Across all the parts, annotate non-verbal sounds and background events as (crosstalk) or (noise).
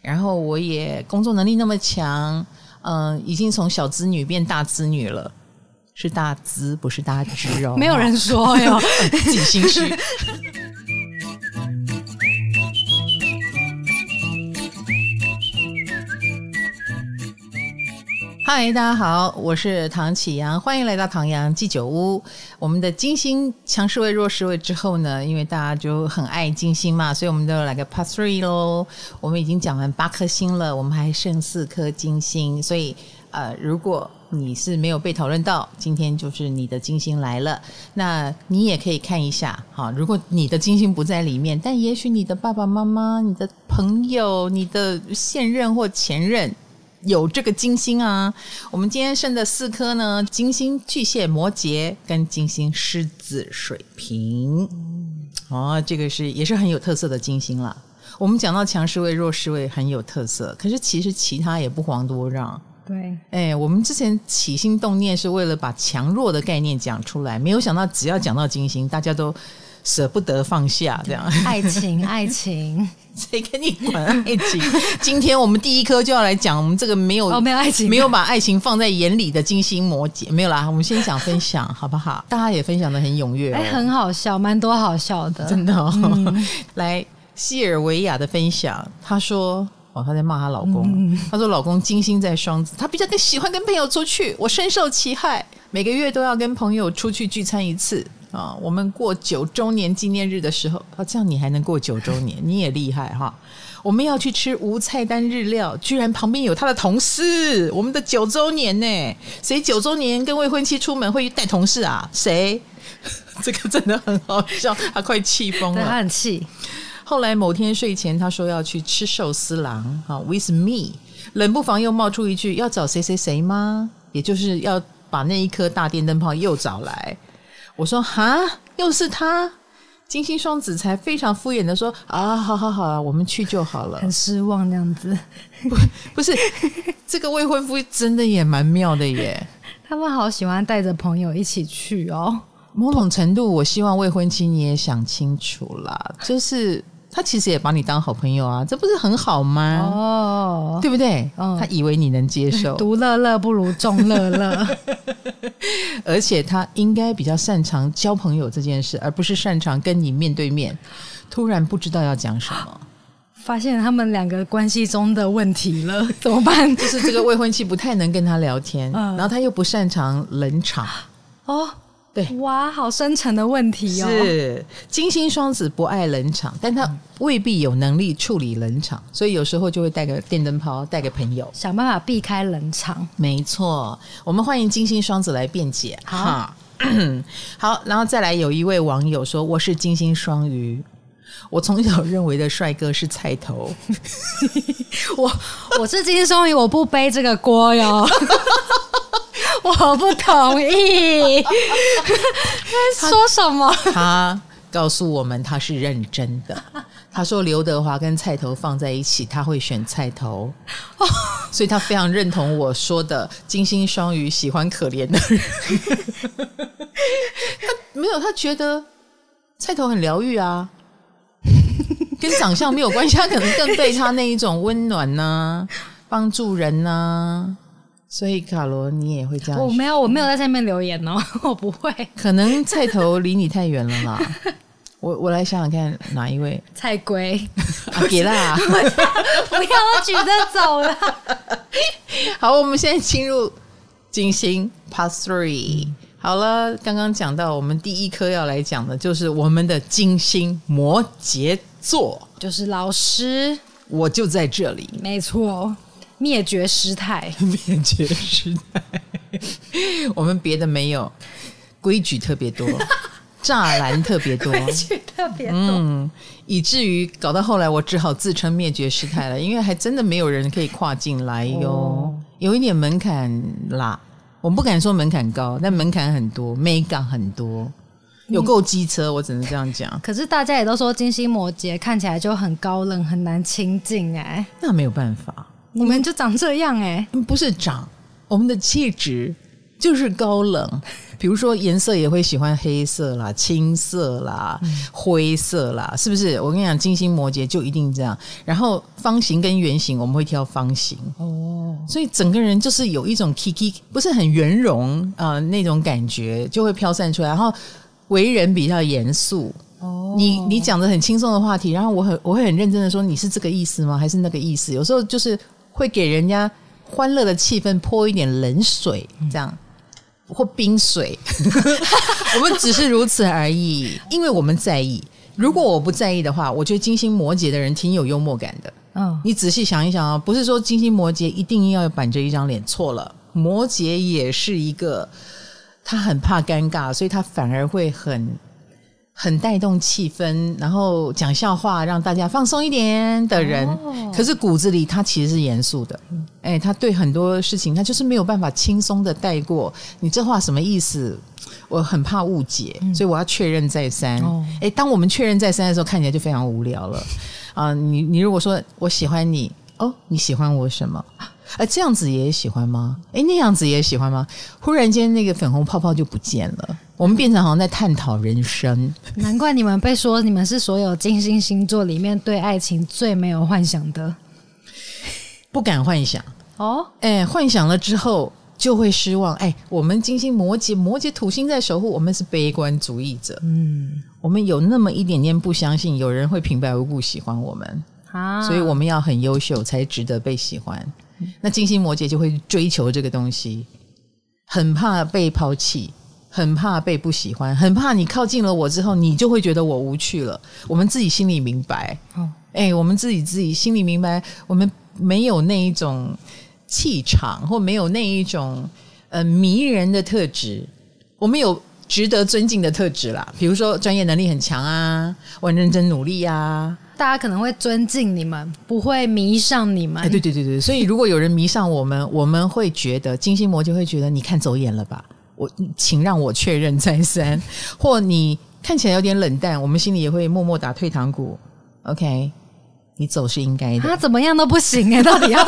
然后我也工作能力那么强，嗯、呃，已经从小资女变大资女了，是大资不是大资哦，没有人说哟，(laughs) 自己心虚。嗨，大家好，我是唐启阳，欢迎来到唐阳鸡酒屋。我们的金星强势位、弱势位之后呢，因为大家就很爱金星嘛，所以我们都有来个 Part Three 喽。我们已经讲完八颗星了，我们还剩四颗金星，所以呃，如果你是没有被讨论到，今天就是你的金星来了，那你也可以看一下哈。如果你的金星不在里面，但也许你的爸爸妈妈、你的朋友、你的现任或前任。有这个金星啊，我们今天剩的四颗呢，金星巨蟹、摩羯跟金星狮子、水瓶，哦，这个是也是很有特色的金星啦。我们讲到强势位、弱势位很有特色，可是其实其他也不遑多让。对，哎，我们之前起心动念是为了把强弱的概念讲出来，没有想到只要讲到金星，大家都。舍不得放下，这样爱情，爱情，谁跟你管爱情？今天我们第一颗就要来讲我们这个没有、哦、没有爱情，没有把爱情放在眼里的金星摩羯，没有啦。我们先讲分享，好不好？大家也分享的很踊跃、哦，哎，很好笑，蛮多好笑的，真的、哦。嗯、(laughs) 来，西尔维亚的分享，她说：“哦，她在骂她老公，嗯、她说老公金星在双子，她比较更喜欢跟朋友出去，我深受其害，每个月都要跟朋友出去聚餐一次。”啊，我们过九周年纪念日的时候，啊，这样你还能过九周年，你也厉害哈！我们要去吃无菜单日料，居然旁边有他的同事，我们的九周年呢？谁九周年跟未婚妻出门会带同事啊？谁？(laughs) 这个真的很好笑，他快气疯了，他很气。后来某天睡前，他说要去吃寿司郎，啊，with me，冷不防又冒出一句要找谁谁谁吗？也就是要把那一颗大电灯泡又找来。我说哈，又是他，金星双子才非常敷衍的说啊，好好好，我们去就好了，很失望那样子。不，不是这个未婚夫真的也蛮妙的耶，他们好喜欢带着朋友一起去哦。某种程度，我希望未婚妻你也想清楚啦，就是。他其实也把你当好朋友啊，这不是很好吗？哦，对不对？哦，他以为你能接受，(laughs) 独乐乐不如众乐乐，(laughs) 而且他应该比较擅长交朋友这件事，而不是擅长跟你面对面。突然不知道要讲什么，(laughs) 发现他们两个关系中的问题了，怎么办？就是这个未婚妻不太能跟他聊天，嗯，然后他又不擅长冷场，哦。对，哇，好深层的问题哦。是金星双子不爱冷场，但他未必有能力处理冷场，所以有时候就会带个电灯泡，带个朋友，想办法避开冷场。没错，我们欢迎金星双子来辩解。好哈，(clears throat) 好，然后再来有一位网友说：“我是金星双鱼，我从小认为的帅哥是菜头，(laughs) 我 (laughs) 我是金星双鱼，我不背这个锅哟。(laughs) ”我不同意，(laughs) 他说什么？他告诉我们他是认真的。他说刘德华跟菜头放在一起，他会选菜头，所以他非常认同我说的金星双鱼喜欢可怜的人。(laughs) 他没有，他觉得菜头很疗愈啊，跟长相没有关系，他可能更被他那一种温暖呐、啊，帮助人呐、啊。所以卡罗，你也会这样？我没有，我没有在下面留言哦，(laughs) 我不会。可能菜头离你太远了啦。(laughs) 我我来想想看，哪一位？菜龟阿 (laughs) 给啦！不要，我举着走了。好，我们现在进入金星 Part Three。好了，刚刚讲到我们第一颗要来讲的，就是我们的金星摩羯座，就是老师，我就在这里，没错。灭绝师太，(laughs) 灭绝师太，我们别的没有，规矩特别多，(laughs) 栅栏特别多，规矩特别多，嗯，以至于搞到后来，我只好自称灭绝师太了，因为还真的没有人可以跨进来哟，哦、有一点门槛啦，我不敢说门槛高，但门槛很多，美感很多，有够机车，我只能这样讲。可是大家也都说金星摩羯看起来就很高冷，很难亲近哎，那没有办法。你们就长这样哎、欸，不是长，我们的气质就是高冷，比如说颜色也会喜欢黑色啦、青色啦、嗯、灰色啦，是不是？我跟你讲，金星摩羯就一定这样。然后方形跟圆形，我们会挑方形哦。所以整个人就是有一种 Kiki，不是很圆融啊、呃、那种感觉，就会飘散出来。然后为人比较严肃哦。你你讲的很轻松的话题，然后我很我会很认真的说，你是这个意思吗？还是那个意思？有时候就是会给人家。欢乐的气氛泼一点冷水，这样或冰水，(laughs) 我们只是如此而已。(laughs) 因为我们在意。如果我不在意的话，我觉得金星摩羯的人挺有幽默感的。嗯，你仔细想一想啊，不是说金星摩羯一定要板着一张脸，错了。摩羯也是一个，他很怕尴尬，所以他反而会很。很带动气氛，然后讲笑话让大家放松一点的人，哦、可是骨子里他其实是严肃的。哎，他对很多事情他就是没有办法轻松的带过。你这话什么意思？我很怕误解，嗯、所以我要确认再三。哎、哦，当我们确认再三的时候，看起来就非常无聊了。啊、呃，你你如果说我喜欢你，哦，你喜欢我什么？啊，这样子也喜欢吗？哎，那样子也喜欢吗？忽然间，那个粉红泡泡就不见了。我们变成好像在探讨人生。难怪你们被说你们是所有金星星座里面对爱情最没有幻想的，不敢幻想哦。哎，幻想了之后就会失望。哎，我们金星摩羯，摩羯土星在守护，我们是悲观主义者。嗯，我们有那么一点点不相信有人会平白无故喜欢我们啊，所以我们要很优秀才值得被喜欢。那金星摩羯就会追求这个东西，很怕被抛弃，很怕被不喜欢，很怕你靠近了我之后，你就会觉得我无趣了。我们自己心里明白，哦，哎，我们自己自己心里明白，我们没有那一种气场，或没有那一种呃迷人的特质，我们有值得尊敬的特质啦，比如说专业能力很强啊，我很认真努力呀，啊。大家可能会尊敬你们，不会迷上你们。哎，对对对对，所以如果有人迷上我们，我们会觉得金星魔就会觉得你看走眼了吧？我请让我确认再三，(laughs) 或你看起来有点冷淡，我们心里也会默默打退堂鼓。OK，你走是应该的。他怎么样都不行哎，(laughs) 到底要？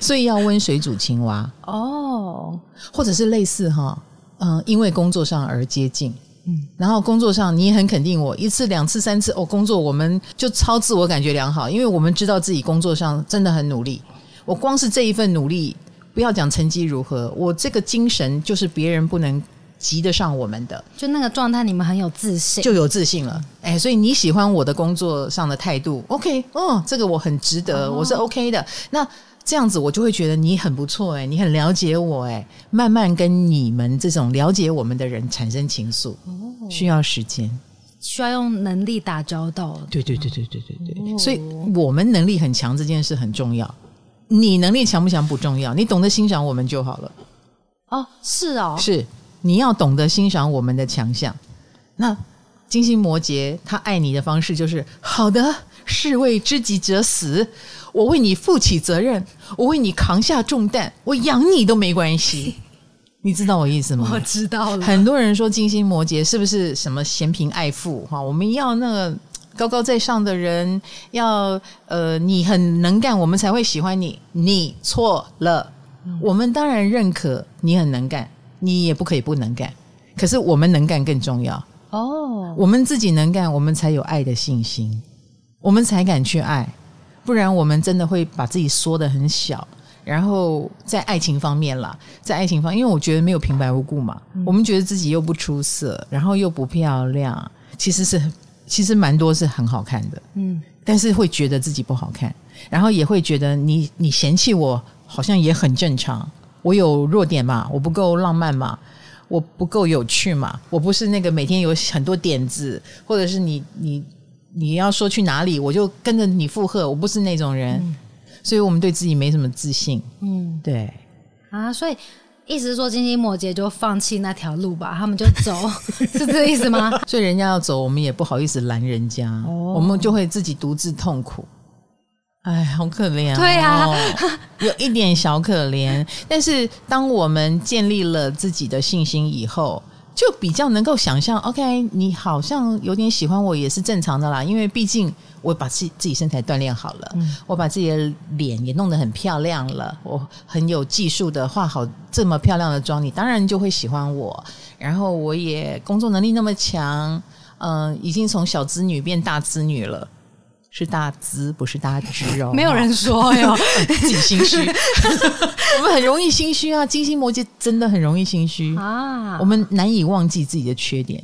所以要温水煮青蛙哦，或者是类似哈，嗯，因为工作上而接近。嗯，然后工作上你也很肯定我一次两次三次哦，工作我们就超自我感觉良好，因为我们知道自己工作上真的很努力。我光是这一份努力，不要讲成绩如何，我这个精神就是别人不能及得上我们的。就那个状态，你们很有自信，就有自信了。哎，所以你喜欢我的工作上的态度，OK，哦，这个我很值得，我是 OK 的。那。这样子我就会觉得你很不错哎，你很了解我哎，慢慢跟你们这种了解我们的人产生情愫，需要时间，需要用能力打交道。对对对对对对对，所以我们能力很强这件事很重要。你能力强不强不重要，你懂得欣赏我们就好了。哦，是哦，是你要懂得欣赏我们的强项。那金星摩羯他爱你的方式就是好的，士为知己者死。我为你负起责任，我为你扛下重担，我养你都没关系，(laughs) 你知道我意思吗？我知道了。很多人说金星摩羯是不是什么嫌贫爱富？哈，我们要那个高高在上的人，要呃，你很能干，我们才会喜欢你。你错了，我们当然认可你很能干，你也不可以不能干。可是我们能干更重要哦，我们自己能干，我们才有爱的信心，我们才敢去爱。不然我们真的会把自己缩得很小，然后在爱情方面啦，在爱情方，因为我觉得没有平白无故嘛，嗯、我们觉得自己又不出色，然后又不漂亮，其实是其实蛮多是很好看的，嗯，但是会觉得自己不好看，然后也会觉得你你嫌弃我好像也很正常，我有弱点嘛，我不够浪漫嘛，我不够有趣嘛，我不是那个每天有很多点子，或者是你你。你要说去哪里，我就跟着你附和。我不是那种人，嗯、所以我们对自己没什么自信。嗯，对啊，所以意思是说，金星摩羯就放弃那条路吧，他们就走，(laughs) 是这个意思吗？所以人家要走，我们也不好意思拦人家，哦、我们就会自己独自痛苦。哎，好可怜啊！对啊，(laughs) 有一点小可怜。但是当我们建立了自己的信心以后。就比较能够想象，OK，你好像有点喜欢我也是正常的啦，因为毕竟我把自己自己身材锻炼好了，嗯、我把自己的脸也弄得很漂亮了，我很有技术的化好这么漂亮的妆，你当然就会喜欢我。然后我也工作能力那么强，嗯、呃，已经从小资女变大资女了。是大资，不是大支哦。(laughs) 没有人说哟，(laughs) 自己心虚。(laughs) 我们很容易心虚啊，金星摩羯真的很容易心虚啊。我们难以忘记自己的缺点，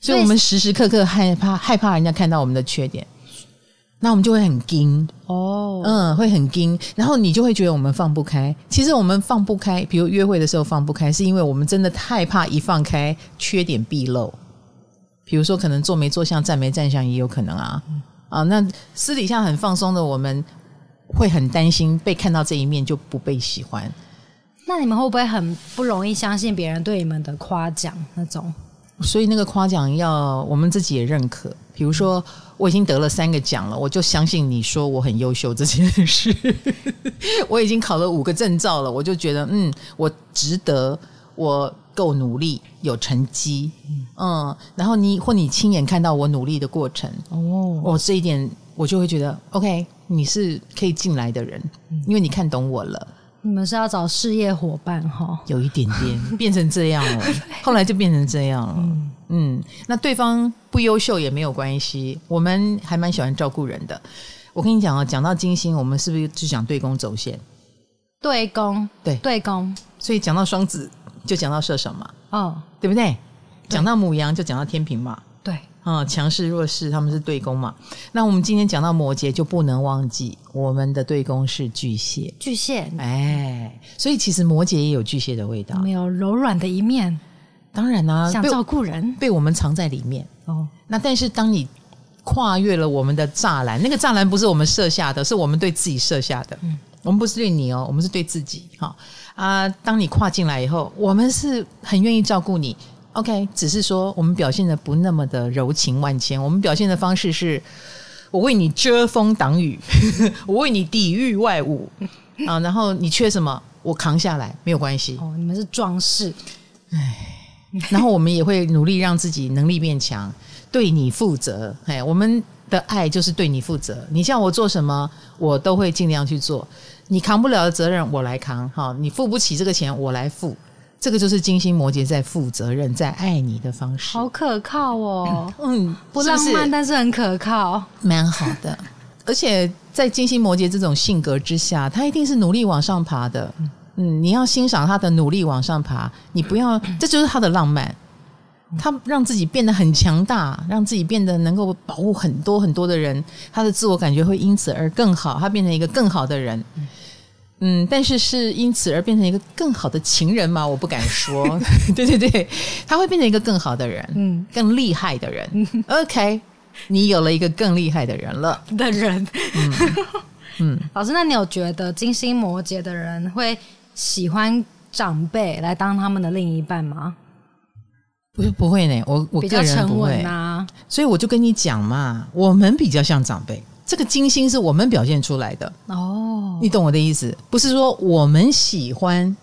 所以我们时时刻刻害怕害怕人家看到我们的缺点，那我们就会很惊哦，嗯，会很惊。然后你就会觉得我们放不开。其实我们放不开，比如约会的时候放不开，是因为我们真的太怕一放开缺点毕露。比如说，可能坐没坐相，站没站相，也有可能啊。啊，那私底下很放松的，我们会很担心被看到这一面就不被喜欢。那你们会不会很不容易相信别人对你们的夸奖那种？所以那个夸奖要我们自己也认可。比如说，我已经得了三个奖了，我就相信你说我很优秀这件事。(laughs) 我已经考了五个证照了，我就觉得嗯，我值得我。够努力，有成绩，嗯，然后你或你亲眼看到我努力的过程，哦，我这一点我就会觉得，OK，你是可以进来的人，因为你看懂我了。你们是要找事业伙伴哈？有一点点 (laughs) 变成这样了，(laughs) 后来就变成这样了。嗯，嗯，那对方不优秀也没有关系，我们还蛮喜欢照顾人的。我跟你讲啊，讲到金星，我们是不是就讲对宫走线？对宫，对对宫，所以讲到双子。就讲到射手嘛，哦，对不对？讲到母羊就讲到天平嘛，对，啊、嗯，强势弱势他们是对宫嘛。那我们今天讲到摩羯，就不能忘记我们的对宫是巨蟹，巨蟹，哎，所以其实摩羯也有巨蟹的味道，没有柔软的一面，当然啦、啊，想照顾人被，被我们藏在里面哦。那但是当你跨越了我们的栅栏，那个栅栏不是我们设下的，是我们对自己设下的。嗯，我们不是对你哦，我们是对自己，哈。啊，当你跨进来以后，我们是很愿意照顾你。OK，只是说我们表现的不那么的柔情万千，我们表现的方式是：我为你遮风挡雨，(laughs) 我为你抵御外物啊。然后你缺什么，我扛下来，没有关系。哦，你们是装饰，哎。然后我们也会努力让自己能力变强，对你负责。哎，我们的爱就是对你负责。你叫我做什么，我都会尽量去做。你扛不了的责任，我来扛。哈，你付不起这个钱，我来付。这个就是金星摩羯在负责任、在爱你的方式。好可靠哦，(laughs) 嗯，不浪漫，但是很可靠，蛮好的。(laughs) 而且在金星摩羯这种性格之下，他一定是努力往上爬的。嗯，你要欣赏他的努力往上爬，你不要，这就是他的浪漫。他让自己变得很强大，让自己变得能够保护很多很多的人，他的自我感觉会因此而更好，他变成一个更好的人。嗯，但是是因此而变成一个更好的情人吗？我不敢说。(laughs) 对对对，他会变成一个更好的人，嗯，更厉害的人。OK，你有了一个更厉害的人了的人。嗯，嗯老师，那你有觉得金星摩羯的人会喜欢长辈来当他们的另一半吗？不是不会呢，我我个人不会啊，所以我就跟你讲嘛，我们比较像长辈，这个金星是我们表现出来的。哦，你懂我的意思？不是说我们喜欢。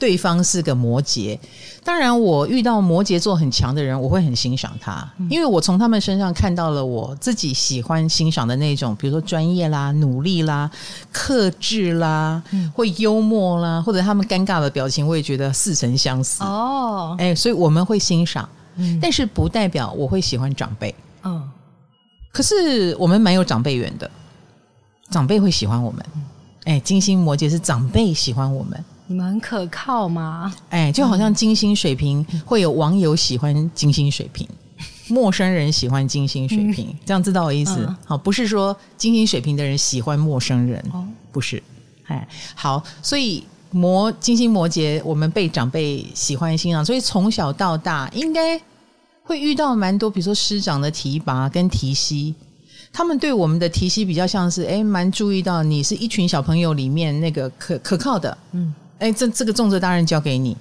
对方是个摩羯，当然我遇到摩羯座很强的人，我会很欣赏他，因为我从他们身上看到了我自己喜欢欣赏的那种，比如说专业啦、努力啦、克制啦，会幽默啦，或者他们尴尬的表情，我也觉得似曾相识。哦。哎，所以我们会欣赏，但是不代表我会喜欢长辈。嗯，可是我们蛮有长辈缘的，长辈会喜欢我们。哎，金星摩羯是长辈喜欢我们。你们很可靠吗？哎，就好像金星水瓶会有网友喜欢金星水瓶，(laughs) 陌生人喜欢金星水瓶，这样知道我意思？好，不是说金星水瓶的人喜欢陌生人，不是。哎，好，所以摩金星摩羯，我们被长辈喜欢欣赏，所以从小到大应该会遇到蛮多，比如说师长的提拔跟提携，他们对我们的提携比较像是，哎，蛮注意到你是一群小朋友里面那个可可靠的，嗯。哎，这这个重责大任交给你，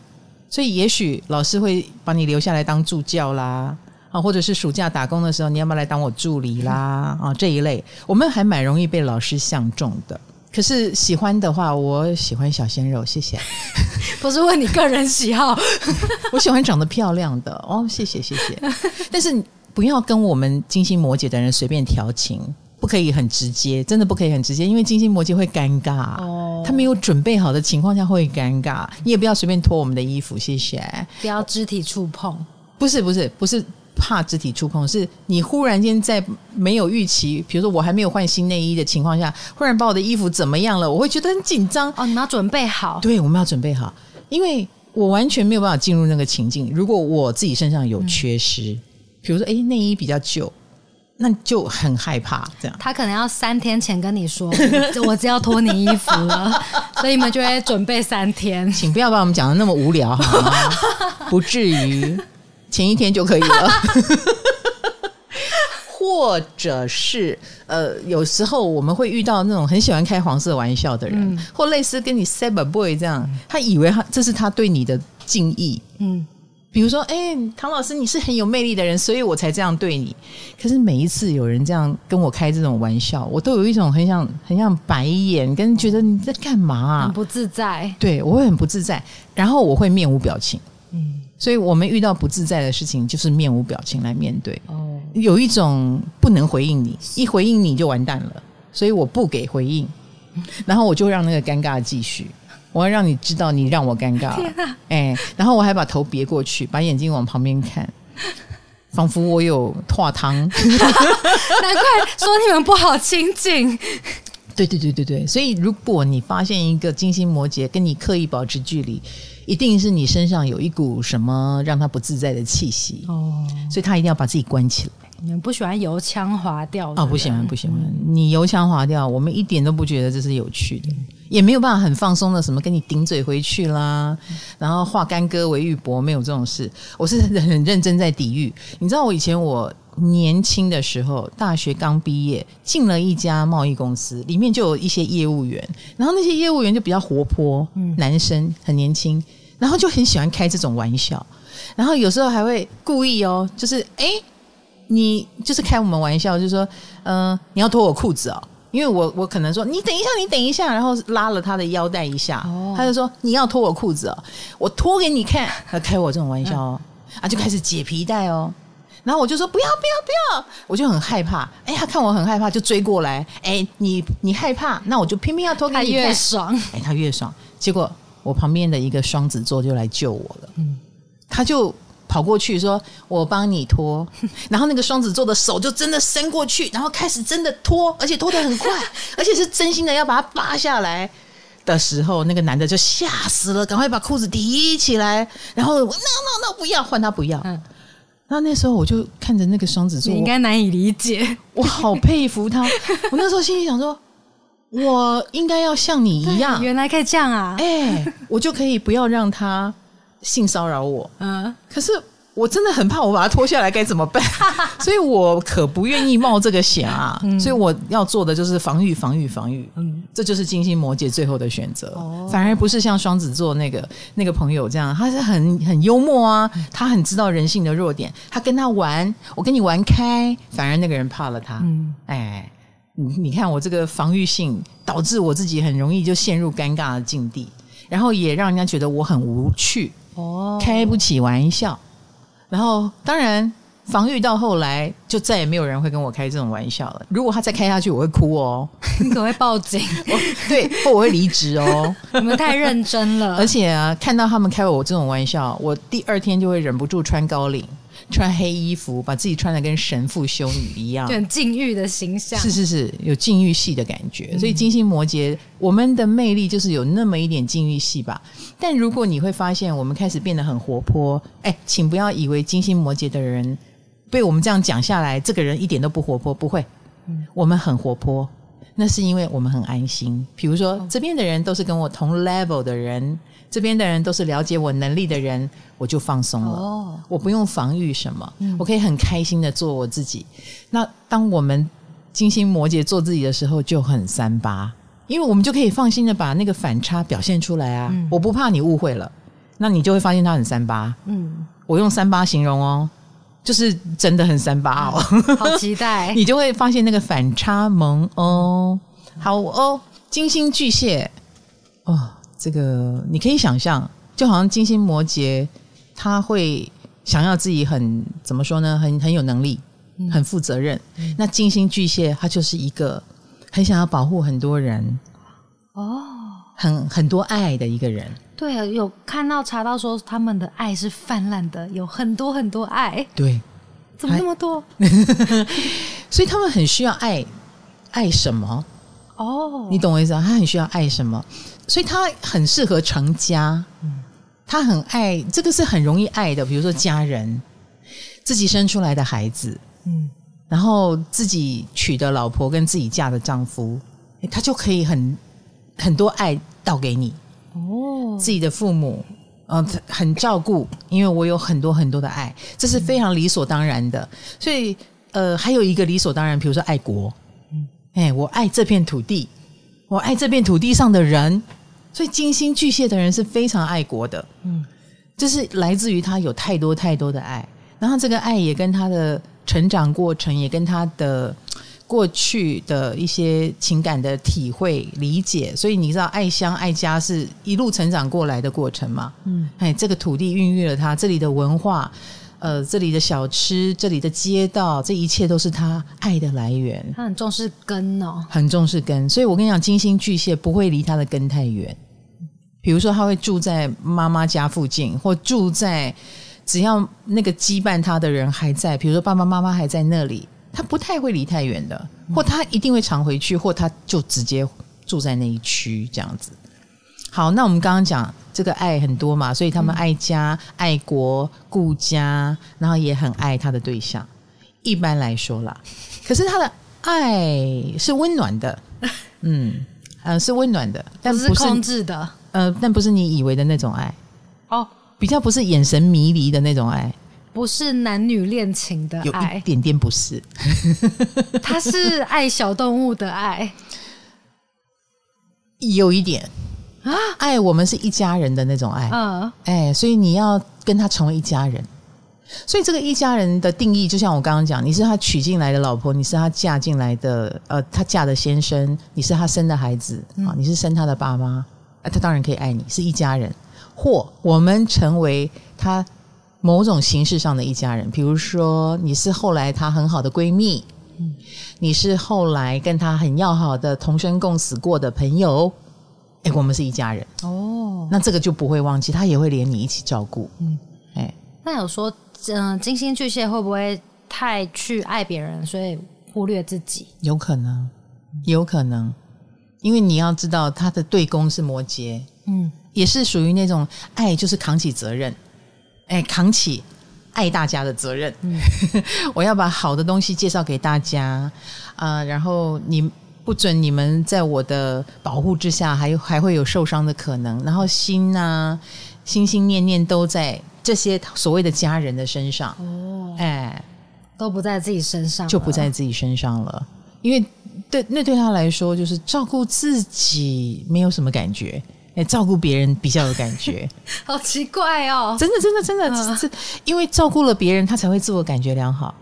所以也许老师会把你留下来当助教啦，啊，或者是暑假打工的时候，你要不要来当我助理啦？啊，这一类，我们还蛮容易被老师相中的。可是喜欢的话，我喜欢小鲜肉，谢谢。(laughs) 不是问你个人喜好，(laughs) 我喜欢长得漂亮的哦，谢谢谢谢。(laughs) 但是不要跟我们金星摩羯的人随便调情，不可以很直接，真的不可以很直接，因为金星摩羯会尴尬。哦，他没有准备好的情况下会尴尬。你也不要随便脱我们的衣服，谢谢。不要肢体触碰。不是不是不是怕肢体触碰，是你忽然间在没有预期，比如说我还没有换新内衣的情况下，忽然把我的衣服怎么样了，我会觉得很紧张。哦，你们要准备好。对，我们要准备好，因为我完全没有办法进入那个情境。如果我自己身上有缺失，嗯、比如说哎内衣比较旧。那就很害怕，这样。他可能要三天前跟你说，(laughs) 我只要脱你衣服了，(laughs) 所以你们就会准备三天。请不要把我们讲的那么无聊好吗？(laughs) 不至于，前一天就可以了。(laughs) (laughs) 或者是呃，有时候我们会遇到那种很喜欢开黄色玩笑的人，嗯、或类似跟你 Saber Boy 这样，他以为他这是他对你的敬意，嗯。比如说，哎，唐老师，你是很有魅力的人，所以我才这样对你。可是每一次有人这样跟我开这种玩笑，我都有一种很想很想白眼，跟觉得你在干嘛啊？很不自在。对，我会很不自在，然后我会面无表情。嗯，所以我们遇到不自在的事情，就是面无表情来面对。哦，有一种不能回应你，一回应你就完蛋了，所以我不给回应，(laughs) 然后我就让那个尴尬继续。我要让你知道，你让我尴尬。哎、啊欸，然后我还把头别过去，把眼睛往旁边看，仿佛我有化汤。(laughs) 难怪说你们不好亲近。对对对对对，所以如果你发现一个金星摩羯跟你刻意保持距离，一定是你身上有一股什么让他不自在的气息。哦，所以他一定要把自己关起来。你们不喜欢油腔滑调哦，不喜欢不喜欢。你油腔滑调，我们一点都不觉得这是有趣的。也没有办法很放松的，什么跟你顶嘴回去啦，然后化干戈为玉帛，没有这种事。我是很认真在抵御。你知道，我以前我年轻的时候，大学刚毕业，进了一家贸易公司，里面就有一些业务员，然后那些业务员就比较活泼，男生很年轻，然后就很喜欢开这种玩笑，然后有时候还会故意哦，就是哎，你就是开我们玩笑，就是说，嗯、呃，你要脱我裤子哦。因为我我可能说你等一下，你等一下，然后拉了他的腰带一下，哦、他就说你要脱我裤子哦，我脱给你看，他开我这种玩笑哦，嗯、啊就开始解皮带哦，然后我就说不要不要不要，我就很害怕，哎，他看我很害怕就追过来，哎，你你害怕，那我就偏偏要脱给你看，越爽，(laughs) 哎，他越爽，结果我旁边的一个双子座就来救我了，嗯，他就。跑过去说：“我帮你脱。(laughs) ”然后那个双子座的手就真的伸过去，然后开始真的脱，而且脱得很快，(laughs) 而且是真心的要把它扒下来。的时候，那个男的就吓死了，赶快把裤子提起来，然后 no no no 不要换他不要。嗯，然后那时候我就看着那个双子座，你应该难以理解，(laughs) 我好佩服他。我那时候心里想说，我应该要像你一样，原来可以这样啊！哎，我就可以不要让他。性骚扰我，嗯，可是我真的很怕，我把它脱下来该怎么办？(laughs) 所以我可不愿意冒这个险啊！嗯、所以我要做的就是防御、防御、防御。嗯，这就是金星摩羯最后的选择。哦，反而不是像双子座那个那个朋友这样，他是很很幽默啊，他很知道人性的弱点，他跟他玩，我跟你玩开，反而那个人怕了他。嗯，哎，你你看我这个防御性，导致我自己很容易就陷入尴尬的境地，然后也让人家觉得我很无趣。哦，开不起玩笑，然后当然防御到后来就再也没有人会跟我开这种玩笑了。如果他再开下去，我会哭哦，(laughs) 你可能会报警，(laughs) 对，或我会离职哦。(laughs) 你们太认真了，而且啊，看到他们开我这种玩笑，我第二天就会忍不住穿高领。穿黑衣服，把自己穿的跟神父修女一样，很禁欲的形象。是是是，有禁欲系的感觉。嗯、所以金星摩羯，我们的魅力就是有那么一点禁欲系吧。但如果你会发现，我们开始变得很活泼，哎，请不要以为金星摩羯的人被我们这样讲下来，这个人一点都不活泼，不会。嗯、我们很活泼，那是因为我们很安心。比如说，这边的人都是跟我同 level 的人。这边的人都是了解我能力的人，我就放松了。哦，我不用防御什么，嗯，我可以很开心的做我自己。那当我们金星摩羯做自己的时候，就很三八，因为我们就可以放心的把那个反差表现出来啊。嗯，我不怕你误会了，那你就会发现他很三八。嗯，我用三八形容哦，就是真的很三八哦。好期待，(laughs) 你就会发现那个反差萌哦。好哦，金星巨蟹哦。这个你可以想象，就好像金星摩羯，他会想要自己很怎么说呢？很很有能力，很负责任。嗯、那金星巨蟹他就是一个很想要保护很多人哦，很很多爱的一个人。对啊，有看到查到说他们的爱是泛滥的，有很多很多爱。对，怎么那么多？(laughs) 所以他们很需要爱，爱什么？哦，你懂我意思啊？他很需要爱什么？所以他很适合成家。嗯，他很爱这个是很容易爱的，比如说家人，自己生出来的孩子，嗯，然后自己娶的老婆跟自己嫁的丈夫，他就可以很很多爱倒给你。哦，自己的父母，嗯、呃，很照顾，因为我有很多很多的爱，这是非常理所当然的。所以，呃，还有一个理所当然，比如说爱国，嗯，哎，我爱这片土地，我爱这片土地上的人，所以金星巨蟹的人是非常爱国的，嗯，这是来自于他有太多太多的爱，然后这个爱也跟他的成长过程，也跟他的。过去的一些情感的体会、理解，所以你知道，爱乡爱家是一路成长过来的过程嘛？嗯，哎，这个土地孕育了他，这里的文化，呃，这里的小吃，这里的街道，这一切都是他爱的来源。他很重视根哦，很重视根，所以我跟你讲，金星巨蟹不会离他的根太远。比如说，他会住在妈妈家附近，或住在只要那个羁绊他的人还在，比如说爸爸妈妈还在那里。他不太会离太远的，或他一定会常回去，或他就直接住在那一区这样子。好，那我们刚刚讲这个爱很多嘛，所以他们爱家、爱国、顾家，然后也很爱他的对象。一般来说啦，可是他的爱是温暖的，嗯，呃，是温暖的，但是，不是控制的，呃，但不是你以为的那种爱。哦，比较不是眼神迷离的那种爱。不是男女恋情的爱，有一点点不是，(laughs) 他是爱小动物的爱，有一点。啊，爱我们是一家人的那种爱，嗯，哎，所以你要跟他成为一家人，所以这个一家人的定义，就像我刚刚讲，你是他娶进来的老婆，你是他嫁进来的，呃，他嫁的先生，你是他生的孩子啊，你是生他的爸妈，他当然可以爱你，是一家人，或我们成为他。某种形式上的一家人，比如说你是后来他很好的闺蜜，嗯，你是后来跟他很要好的同生共死过的朋友，哎，我们是一家人。哦，那这个就不会忘记，他也会连你一起照顾，嗯，哎，那有说，嗯、呃，金星巨蟹会不会太去爱别人，所以忽略自己？有可能，有可能，因为你要知道他的对宫是摩羯，嗯，也是属于那种爱就是扛起责任。哎，扛起爱大家的责任。嗯、(laughs) 我要把好的东西介绍给大家啊、呃，然后你不准你们在我的保护之下，还还会有受伤的可能。然后心呐、啊，心心念念都在这些所谓的家人的身上。哦，哎，都不在自己身上，就不在自己身上了。因为对那对他来说，就是照顾自己没有什么感觉。哎，照顾别人比较有感觉，(laughs) 好奇怪哦！真的，真的，真的，因为照顾了别人，他才会自我感觉良好。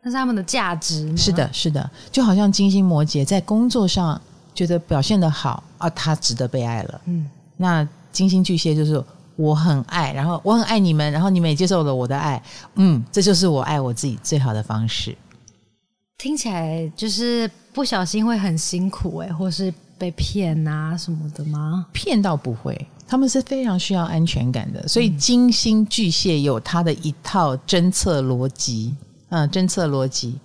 那是他们的价值。是的，是的，就好像金星摩羯在工作上觉得表现的好啊，他值得被爱了。嗯，那金星巨蟹就是我很爱，然后我很爱你们，然后你们也接受了我的爱。嗯，这就是我爱我自己最好的方式。听起来就是不小心会很辛苦哎，或是。被骗啊什么的吗？骗倒不会，他们是非常需要安全感的，所以金星巨蟹有他的一套侦测逻辑，嗯，侦测逻辑。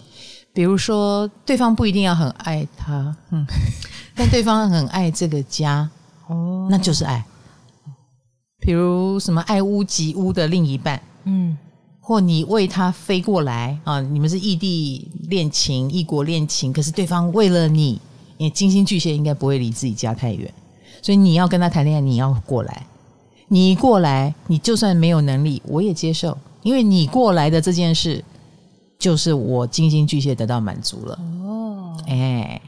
比如说，对方不一定要很爱他，嗯，(laughs) 但对方很爱这个家，哦，那就是爱。比如什么爱屋及乌的另一半，嗯，或你为他飞过来啊，你们是异地恋情、异国恋情，可是对方为了你。你金星巨蟹应该不会离自己家太远，所以你要跟他谈恋爱，你要过来。你一过来，你就算没有能力，我也接受，因为你过来的这件事，就是我金星巨蟹得到满足了。哦，哎，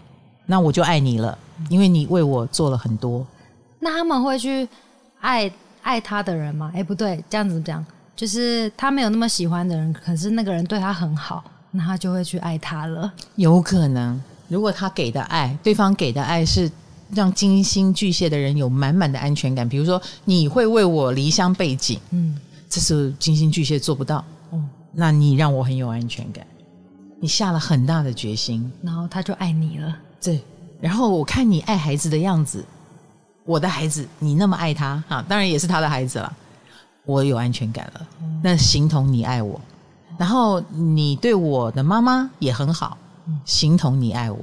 那我就爱你了，因为你为我做了很多。那他们会去爱爱他的人吗？哎，不对，这样子讲，就是他没有那么喜欢的人，可是那个人对他很好，那他就会去爱他了。有可能。如果他给的爱，对方给的爱是让金星巨蟹的人有满满的安全感，比如说你会为我离乡背井，嗯，这是金星巨蟹做不到，嗯，那你让我很有安全感，你下了很大的决心，然后他就爱你了。对，然后我看你爱孩子的样子，我的孩子你那么爱他啊，当然也是他的孩子了，我有安全感了。嗯、那形同你爱我，然后你对我的妈妈也很好，形同你爱我。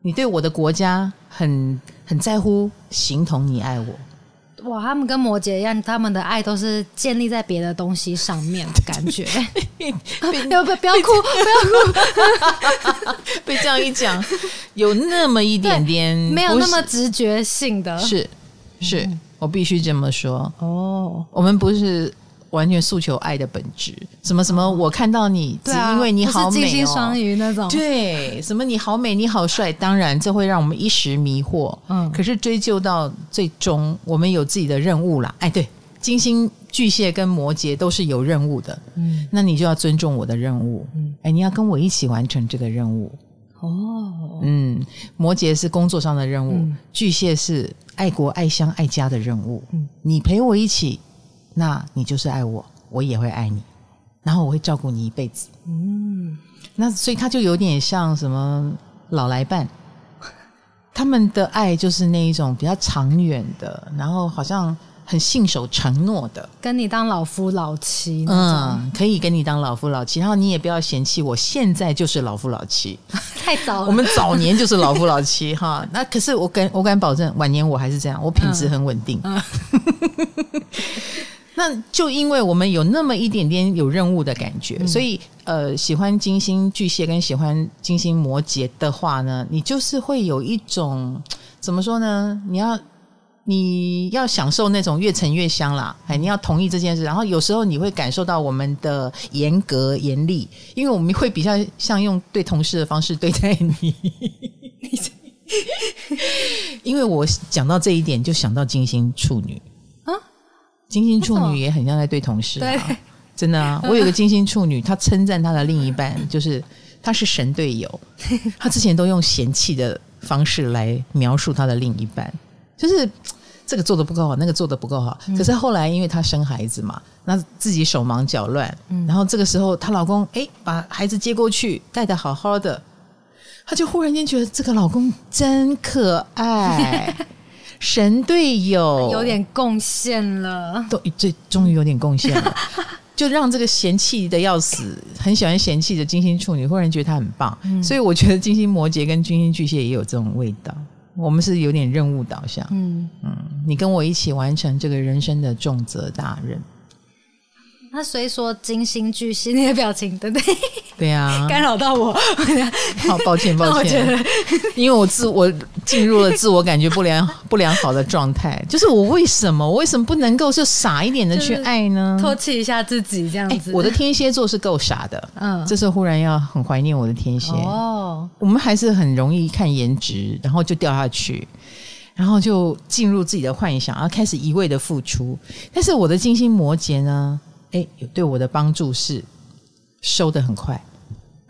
你对我的国家很很在乎，形同你爱我。哇，他们跟摩羯一样，他们的爱都是建立在别的东西上面，感觉。(laughs) 不 (laughs) 要不要哭，不要哭。(laughs) 被这样一讲，有那么一点点，没有那么直觉性的。是是，我必须这么说。哦，我们不是。完全诉求爱的本质，什么什么，我看到你，只因为你好美哦，金星双鱼那种，对，什么你好美，你好帅，当然这会让我们一时迷惑，嗯，可是追究到最终，我们有自己的任务啦。哎，对，金星巨蟹跟摩羯都是有任务的，嗯，那你就要尊重我的任务，嗯，哎，你要跟我一起完成这个任务，哦，嗯，摩羯是工作上的任务，嗯，巨蟹是爱国爱乡爱家的任务，嗯，你陪我一起。那你就是爱我，我也会爱你，然后我会照顾你一辈子。嗯，那所以他就有点像什么老来伴，他们的爱就是那一种比较长远的，然后好像很信守承诺的，跟你当老夫老妻。嗯，可以跟你当老夫老妻，然后你也不要嫌弃我现在就是老夫老妻，(laughs) 太早了。我们早年就是老夫老妻哈。(laughs) 那可是我敢我敢保证，晚年我还是这样，我品质很稳定。嗯嗯 (laughs) 那就因为我们有那么一点点有任务的感觉，嗯、所以呃，喜欢金星巨蟹跟喜欢金星摩羯的话呢，你就是会有一种怎么说呢？你要你要享受那种越沉越香啦，哎，你要同意这件事，然后有时候你会感受到我们的严格严厉，因为我们会比较像用对同事的方式对待你。(laughs) 因为我讲到这一点，就想到金星处女啊。金星处女也很像在对同事啊，对真的啊！(laughs) 我有个金星处女，她称赞她的另一半，就是她是神队友。(laughs) 她之前都用嫌弃的方式来描述她的另一半，就是这个做的不够好，那个做的不够好。可是后来因为她生孩子嘛，那自己手忙脚乱，然后这个时候她老公哎把孩子接过去，带的好好的，她就忽然间觉得这个老公真可爱。(laughs) 神队友有点贡献了，都最终于有点贡献了，(laughs) 就让这个嫌弃的要死、很喜欢嫌弃的金星处女忽然觉得他很棒。嗯、所以我觉得金星摩羯跟金星巨蟹也有这种味道。我们是有点任务导向，嗯嗯，你跟我一起完成这个人生的重责大任。他虽说金星巨细那个表情，对不对？对呀，干扰到我，(laughs) 好抱歉抱歉，因为我自我进入了自我感觉不良 (laughs) 不良好的状态，就是我为什么我为什么不能够就傻一点的去爱呢？唾弃一下自己这样子。我的天蝎座是够傻的，嗯，这时候忽然要很怀念我的天蝎哦。我们还是很容易看颜值，然后就掉下去，然后就进入自己的幻想，然后开始一味的付出。但是我的金星摩羯呢？哎，有对我的帮助是收的很快。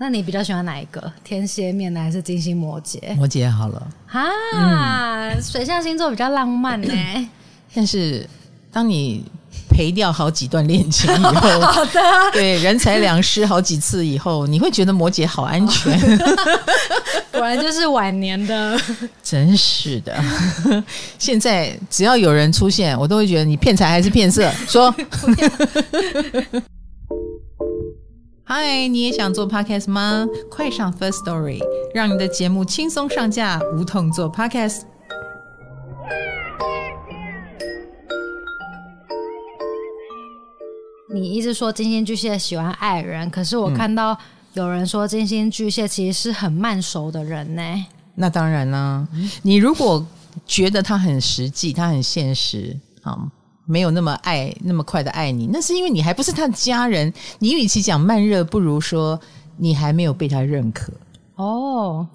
那你比较喜欢哪一个？天蝎面的还是金星摩羯？摩羯好了啊，嗯、水象星座比较浪漫呢。(coughs) 但是当你赔掉好几段恋情以后，(laughs) 好的，对人财两失好几次以后，你会觉得摩羯好安全。(laughs) 果然就是晚年的，(laughs) 真是的。现在只要有人出现，我都会觉得你骗财还是骗色。说，嗨，你也想做 podcast 吗？快上 First Story，让你的节目轻松上架，无痛做 podcast。你一直说金星巨蟹喜欢爱人，可是我看到有人说金星巨蟹其实是很慢熟的人呢。那当然啦、啊，你如果觉得他很实际，他很现实，啊，没有那么爱那么快的爱你，那是因为你还不是他的家人。你与其讲慢热，不如说你还没有被他认可。哦，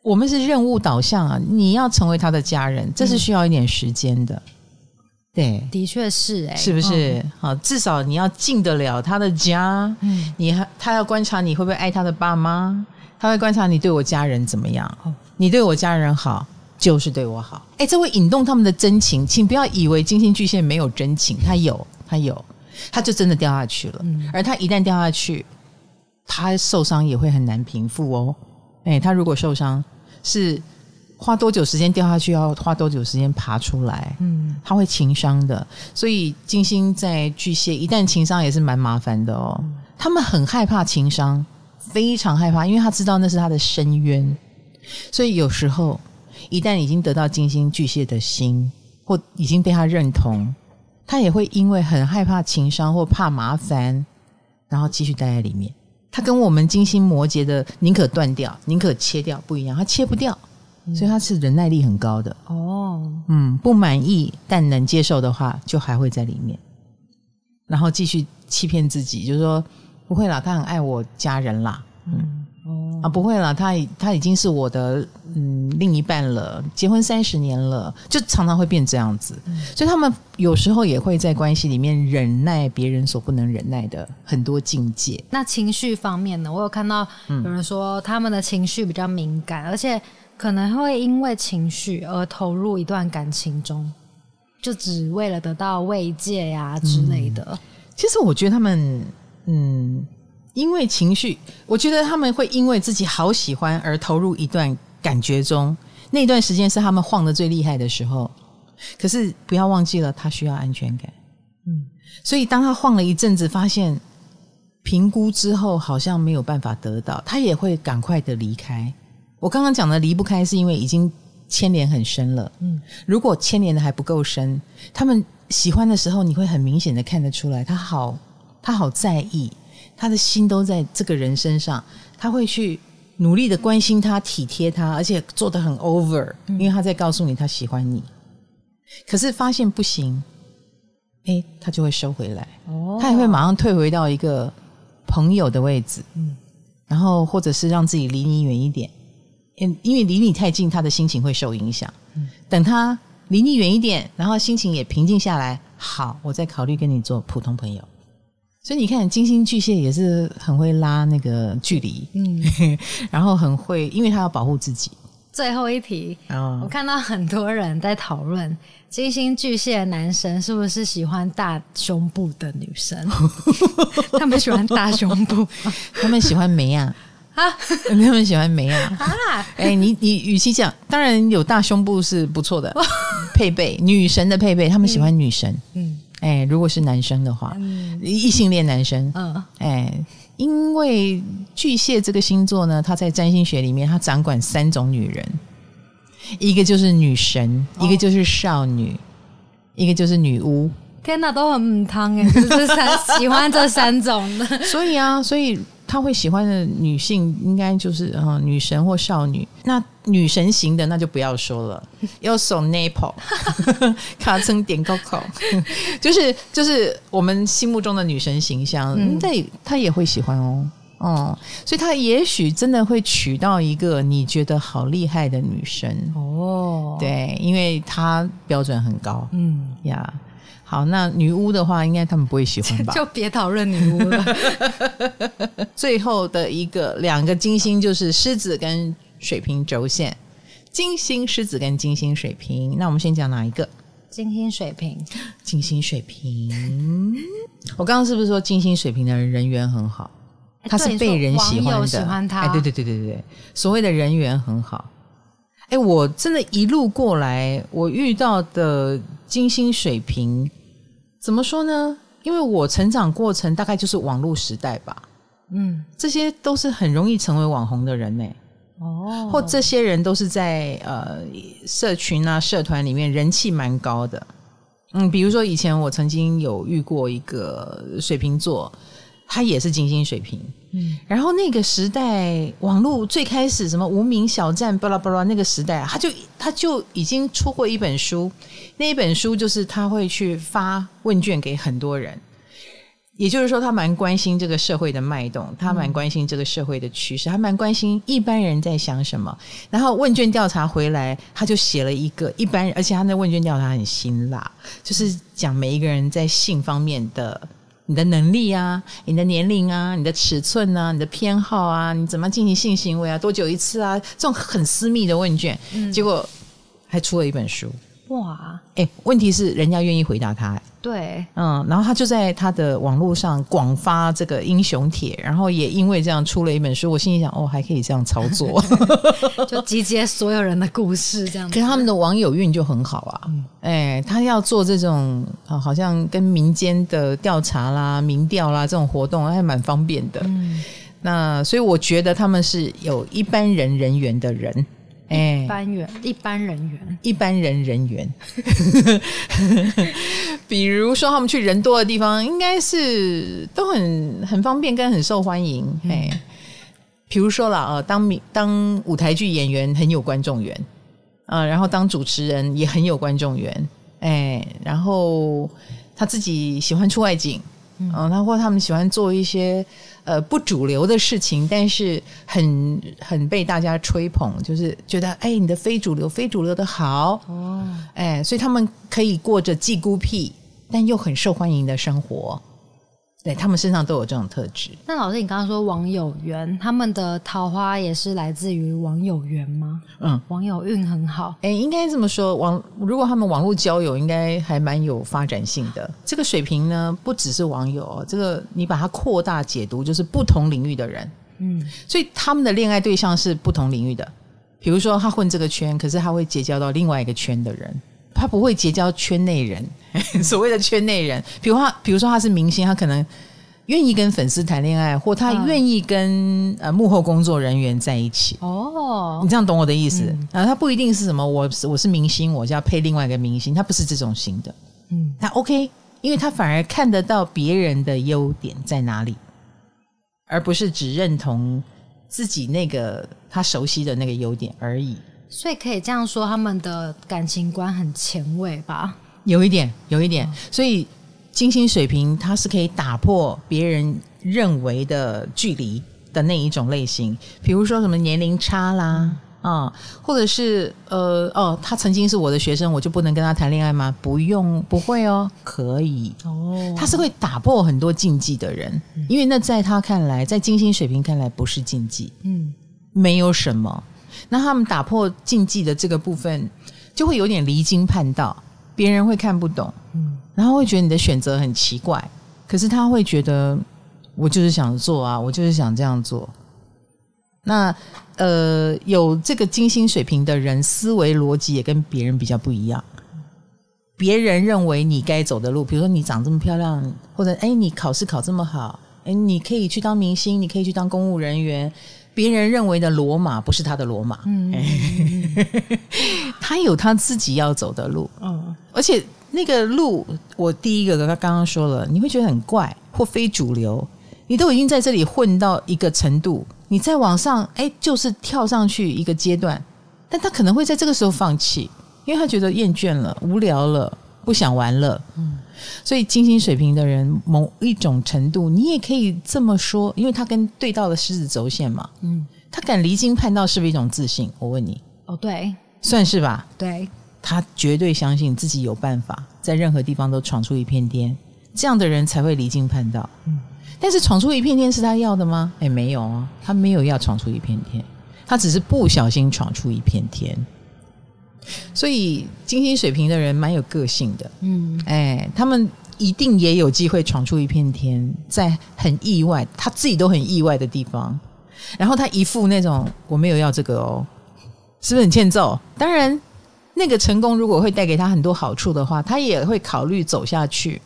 我们是任务导向啊，你要成为他的家人，这是需要一点时间的。嗯对，的确是哎，是不是？好，至少你要进得了他的家。嗯，你还他要观察你会不会爱他的爸妈，他会观察你对我家人怎么样。哦你对我家人好，就是对我好。哎，这会引动他们的真情，请不要以为金星巨蟹没有真情，他有，他有，他就真的掉下去了。而他一旦掉下去，他受伤也会很难平复哦。哎，他如果受伤，是花多久时间掉下去，要花多久时间爬出来？嗯，他会情伤的。所以金星在巨蟹，一旦情伤也是蛮麻烦的哦。嗯、他们很害怕情伤，非常害怕，因为他知道那是他的深渊。所以有时候，一旦已经得到金星巨蟹的心，或已经被他认同，他也会因为很害怕情伤或怕麻烦，然后继续待在里面。他跟我们金星摩羯的宁可断掉、宁可切掉不一样，他切不掉，所以他是忍耐力很高的。哦，嗯，不满意但能接受的话，就还会在里面，然后继续欺骗自己，就是说不会啦，他很爱我家人啦。嗯。啊，不会了，他他已经是我的嗯另一半了，结婚三十年了，就常常会变这样子，嗯、所以他们有时候也会在关系里面忍耐别人所不能忍耐的很多境界。那情绪方面呢？我有看到有人说他们的情绪比较敏感，嗯、而且可能会因为情绪而投入一段感情中，就只为了得到慰藉呀、啊、之类的、嗯。其实我觉得他们嗯。因为情绪，我觉得他们会因为自己好喜欢而投入一段感觉中，那段时间是他们晃得最厉害的时候。可是不要忘记了，他需要安全感。嗯，所以当他晃了一阵子，发现评估之后好像没有办法得到，他也会赶快的离开。我刚刚讲的离不开，是因为已经牵连很深了。嗯，如果牵连的还不够深，他们喜欢的时候，你会很明显的看得出来，他好，他好在意。他的心都在这个人身上，他会去努力的关心他、体贴他，而且做的很 over，因为他在告诉你他喜欢你。可是发现不行，哎，他就会收回来，他也会马上退回到一个朋友的位置，嗯然后或者是让自己离你远一点，因因为离你太近，他的心情会受影响。等他离你远一点，然后心情也平静下来，好，我再考虑跟你做普通朋友。所以你看，金星巨蟹也是很会拉那个距离，嗯，(laughs) 然后很会，因为他要保护自己。最后一题，哦，我看到很多人在讨论金星巨蟹的男生是不是喜欢大胸部的女生？(laughs) 他们喜欢大胸部，(laughs) 他们喜欢美啊啊，他们喜欢美啊啊！哎，你你，与其讲，当然有大胸部是不错的配备，女神的配备，他们喜欢女神，嗯。嗯哎，如果是男生的话，嗯、异性恋男生，嗯，哎，因为巨蟹这个星座呢，它在占星学里面，它掌管三种女人，一个就是女神，哦、一个就是少女，一个就是女巫。天哪，都很母汤哎，就是三 (laughs) 喜欢这三种的，所以啊，所以。他会喜欢的女性应该就是嗯女神或少女，那女神型的那就不要说了，(laughs) 要送 nipple (laughs) 卡层点高考，就是就是我们心目中的女神形象，嗯，他他也会喜欢哦，哦，所以他也许真的会娶到一个你觉得好厉害的女神。哦，对，因为他标准很高，嗯。呀。好，那女巫的话，应该他们不会喜欢吧？(laughs) 就别讨论女巫了。(laughs) 最后的一个两个金星就是狮子跟水瓶轴线，金星狮子跟金星水瓶。那我们先讲哪一个？金星水瓶，金星水瓶。我刚刚是不是说金星水瓶的人人缘很好？他是被人喜欢的，喜欢他。哎，对对对对对，所谓的人缘很好。哎，我真的一路过来，我遇到的金星水平。怎么说呢？因为我成长过程大概就是网络时代吧，嗯，这些都是很容易成为网红的人呢。哦，或这些人都是在呃社群啊、社团里面人气蛮高的。嗯，比如说以前我曾经有遇过一个水瓶座。他也是金星水瓶，嗯，然后那个时代网络最开始什么无名小站巴拉巴拉那个时代，他就他就已经出过一本书，那一本书就是他会去发问卷给很多人，也就是说他蛮关心这个社会的脉动，他蛮关心这个社会的趋势，他蛮关心一般人在想什么，然后问卷调查回来，他就写了一个一般人，而且他那问卷调查很辛辣，就是讲每一个人在性方面的。你的能力啊，你的年龄啊，你的尺寸啊，你的偏好啊，你怎么进行性行为啊，多久一次啊？这种很私密的问卷，嗯、结果还出了一本书。哇，哎，问题是人家愿意回答他，对，嗯，然后他就在他的网络上广发这个英雄帖，然后也因为这样出了一本书。我心里想，哦，还可以这样操作，(laughs) 就集结所有人的故事这样子。可是他们的网友运就很好啊，嗯、哎，他要做这种啊好像跟民间的调查啦、民调啦这种活动，还蛮方便的。嗯，那所以我觉得他们是有一般人人缘的人。哎，一般人，一般人员，一般人人员，(laughs) 比如说他们去人多的地方，应该是都很很方便，跟很受欢迎。哎、嗯，比如说了啊，当当舞台剧演员很有观众缘啊，然后当主持人也很有观众缘。哎，然后他自己喜欢出外景，嗯，他或他们喜欢做一些。呃，不主流的事情，但是很很被大家吹捧，就是觉得哎，你的非主流，非主流的好哦，哎，所以他们可以过着既孤僻但又很受欢迎的生活。对，他们身上都有这种特质。那老师，你刚刚说网友缘，他们的桃花也是来自于网友缘吗？嗯，网友运很好。哎，应该这么说，网如果他们网络交友，应该还蛮有发展性的。这个水平呢，不只是网友，这个你把它扩大解读，就是不同领域的人。嗯，所以他们的恋爱对象是不同领域的。比如说，他混这个圈，可是他会结交到另外一个圈的人。他不会结交圈内人，(laughs) 所谓的圈内人，比如他，比如说他是明星，他可能愿意跟粉丝谈恋爱，或他愿意跟呃幕后工作人员在一起。哦，你这样懂我的意思？嗯、啊，他不一定是什么，我我是明星，我就要配另外一个明星，他不是这种型的。嗯，他 OK，因为他反而看得到别人的优点在哪里，而不是只认同自己那个他熟悉的那个优点而已。所以可以这样说，他们的感情观很前卫吧？有一点，有一点。所以金星水瓶，它是可以打破别人认为的距离的那一种类型。比如说什么年龄差啦，啊、嗯，或者是呃，哦，他曾经是我的学生，我就不能跟他谈恋爱吗？不用，不会哦，可以。哦，他是会打破很多禁忌的人，因为那在他看来，在金星水平看来不是禁忌，嗯，没有什么。那他们打破禁忌的这个部分，就会有点离经叛道，别人会看不懂，嗯，然后会觉得你的选择很奇怪，可是他会觉得我就是想做啊，我就是想这样做。那呃，有这个金星水平的人，思维逻辑也跟别人比较不一样。别人认为你该走的路，比如说你长这么漂亮，或者哎，你考试考这么好，哎，你可以去当明星，你可以去当公务人员。别人认为的罗马不是他的罗马，嗯，(laughs) 他有他自己要走的路，嗯，而且那个路，我第一个他刚刚说了，你会觉得很怪或非主流，你都已经在这里混到一个程度，你再往上，哎，就是跳上去一个阶段，但他可能会在这个时候放弃，因为他觉得厌倦了、无聊了、不想玩了，嗯。所以金星水平的人，某一种程度，你也可以这么说，因为他跟对到了狮子轴线嘛，嗯，他敢离经叛道，是不是一种自信？我问你，哦，对，算是吧，对，他绝对相信自己有办法，在任何地方都闯出一片天，这样的人才会离经叛道。嗯，但是闯出一片天是他要的吗？哎，没有啊，他没有要闯出一片天，他只是不小心闯出一片天。所以金星水平的人蛮有个性的，嗯，哎，他们一定也有机会闯出一片天，在很意外，他自己都很意外的地方，然后他一副那种我没有要这个哦，是不是很欠揍？当然，那个成功如果会带给他很多好处的话，他也会考虑走下去，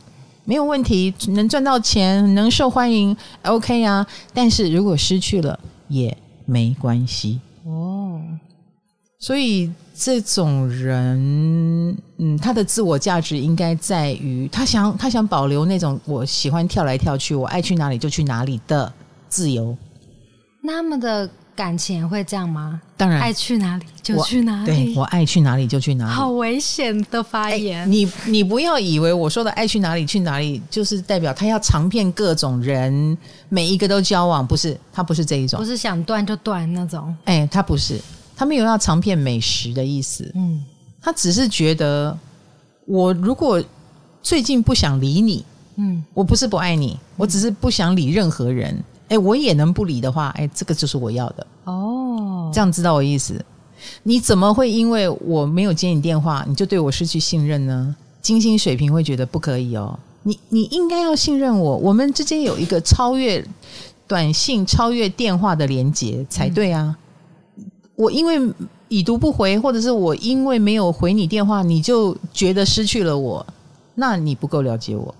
没有问题，能赚到钱，能受欢迎，OK 啊。但是如果失去了也没关系哦，所以。这种人，嗯，他的自我价值应该在于他想他想保留那种我喜欢跳来跳去，我爱去哪里就去哪里的自由。那他们的感情也会这样吗？当然，爱去哪里就去哪里。对，我爱去哪里就去哪里。好危险的发言！你你不要以为我说的爱去哪里去哪里，就是代表他要尝遍各种人，每一个都交往，不是，他不是这一种，不是想断就断那种。哎，他不是。他没有要尝遍美食的意思，嗯，他只是觉得，我如果最近不想理你，嗯，我不是不爱你，我只是不想理任何人，哎，我也能不理的话，哎，这个就是我要的，哦，这样知道我意思？你怎么会因为我没有接你电话，你就对我失去信任呢？金星水平会觉得不可以哦，你你应该要信任我，我们之间有一个超越短信、超越电话的连接才对啊！嗯、我因为已读不回，或者是我因为没有回你电话，你就觉得失去了我，那你不够了解我。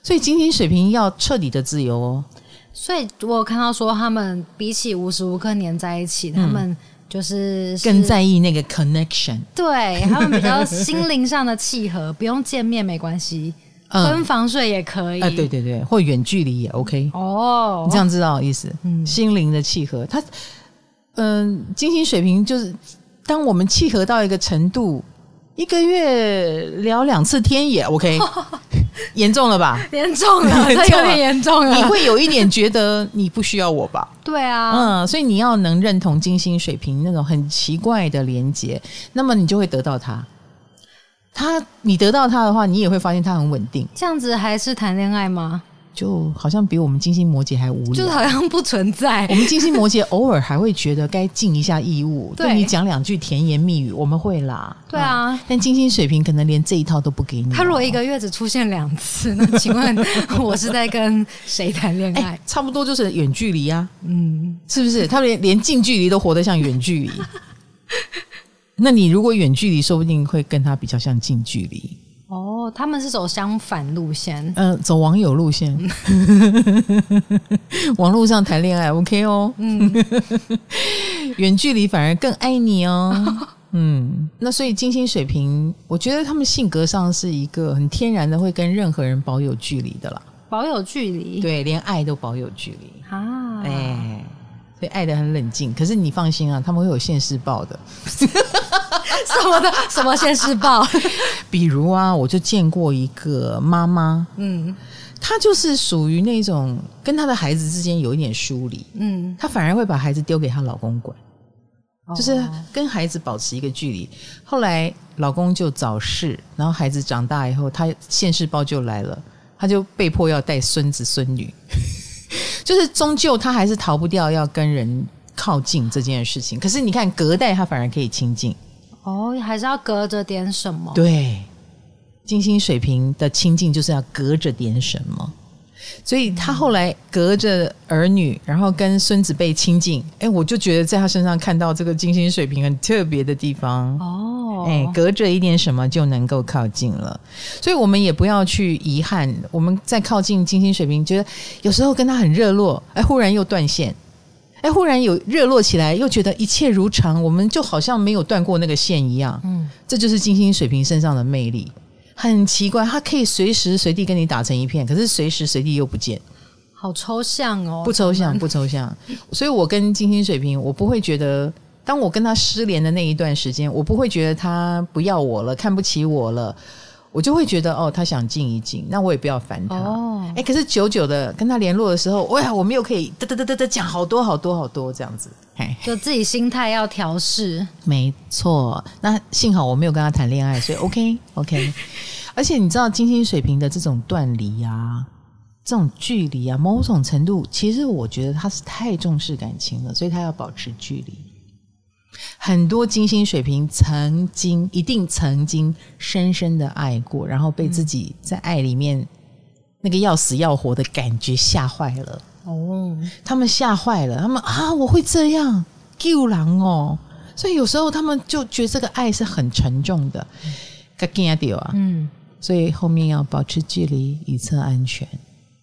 所以金星水平要彻底的自由哦。所以我有看到说，他们比起无时无刻黏在一起，他们就是、嗯、更在意那个 connection。对，他们比较心灵上的契合，不用见面没关系，分、嗯、房睡也可以。哎、呃，对对对，或远距离也 OK。哦，你这样知道意思？嗯，心灵的契合，他嗯、呃，金星水平就是当我们契合到一个程度。一个月聊两次天也 OK，(laughs) 严重了吧？(laughs) 严重了，这有点严重了。你会有一点觉得你不需要我吧？(laughs) 对啊，嗯，所以你要能认同金星水平那种很奇怪的连接，那么你就会得到他。他，你得到他的话，你也会发现他很稳定。这样子还是谈恋爱吗？就好像比我们金星摩羯还无聊，就是好像不存在。我们金星摩羯偶尔还会觉得该尽一下义务，对你讲两句甜言蜜语，我们会啦。对啊，嗯、但金星水平可能连这一套都不给你。他如果一个月只出现两次，那请问 (laughs) 我是在跟谁谈恋爱、欸？差不多就是远距离啊，嗯，是不是？他连连近距离都活得像远距离。(laughs) 那你如果远距离，说不定会跟他比较像近距离。哦，他们是走相反路线，嗯、呃，走网友路线，(laughs) 网络上谈恋爱 OK 哦，嗯，(laughs) 远距离反而更爱你哦，(laughs) 嗯，那所以金星水瓶，我觉得他们性格上是一个很天然的会跟任何人保有距离的啦，保有距离，对，连爱都保有距离。啊，哎，所以爱的很冷静，可是你放心啊，他们会有现世报的。(laughs) 什么的什么现世报？(laughs) 比如啊，我就见过一个妈妈，嗯，她就是属于那种跟她的孩子之间有一点疏离，嗯，她反而会把孩子丢给她老公管，哦、就是跟孩子保持一个距离。后来老公就早逝，然后孩子长大以后，她现世报就来了，她就被迫要带孙子孙女，(laughs) 就是终究她还是逃不掉要跟人靠近这件事情。可是你看隔代，他反而可以亲近。哦，还是要隔着点什么？对，金星水平的亲近就是要隔着点什么，所以他后来隔着儿女，然后跟孙子辈亲近。哎，我就觉得在他身上看到这个金星水平很特别的地方。哦，哎，隔着一点什么就能够靠近了，所以我们也不要去遗憾。我们在靠近金星水平，觉得有时候跟他很热络，哎，忽然又断线。哎，忽然有热络起来，又觉得一切如常，我们就好像没有断过那个线一样。嗯，这就是金星水瓶身上的魅力，很奇怪，它可以随时随地跟你打成一片，可是随时随地又不见，好抽象哦。不抽象，(laughs) 不抽象。所以我跟金星水瓶，我不会觉得，当我跟他失联的那一段时间，我不会觉得他不要我了，看不起我了。我就会觉得哦，他想静一静，那我也不要烦他。哦，哎，可是久久的跟他联络的时候，哇，我们又可以嘚嘚嘚嘚嘚讲好多好多好多这样子。嘿，就自己心态要调试。没错，那幸好我没有跟他谈恋爱，所以 OK OK。而且你知道金星水平的这种断离啊，这种距离啊，某种程度，其实我觉得他是太重视感情了，所以他要保持距离。很多金星水瓶曾经一定曾经深深的爱过，然后被自己在爱里面那个要死要活的感觉吓坏了。哦，他们吓坏了，他们啊，我会这样救狼哦，所以有时候他们就觉得这个爱是很沉重的，该惊掉啊。嗯，所以后面要保持距离，以测安全。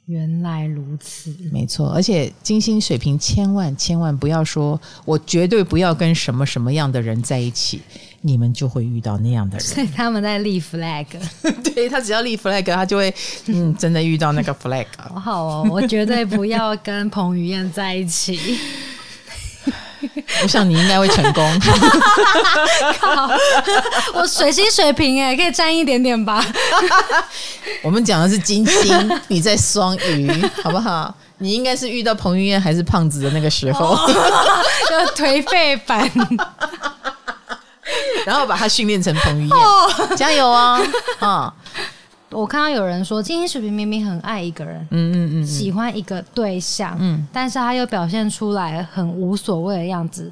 原来如此，没错。而且金星水平千万千万不要说，我绝对不要跟什么什么样的人在一起，你们就会遇到那样的人。(laughs) 所以他们在立 flag，(laughs) 对，他只要立 flag，他就会嗯，真的遇到那个 flag。好好哦，我绝对不要跟彭于晏在一起。(laughs) 我想你应该会成功。靠，我水星水平哎，可以沾一点点吧。(laughs) 我们讲的是金星，你在双鱼，(laughs) 好不好？你应该是遇到彭于晏还是胖子的那个时候，哦、就颓废版，然后把他训练成彭于晏，哦、加油啊！啊、哦！我看到有人说，金星水瓶明明很爱一个人，嗯嗯嗯，喜欢一个对象，嗯，但是他又表现出来很无所谓的样子，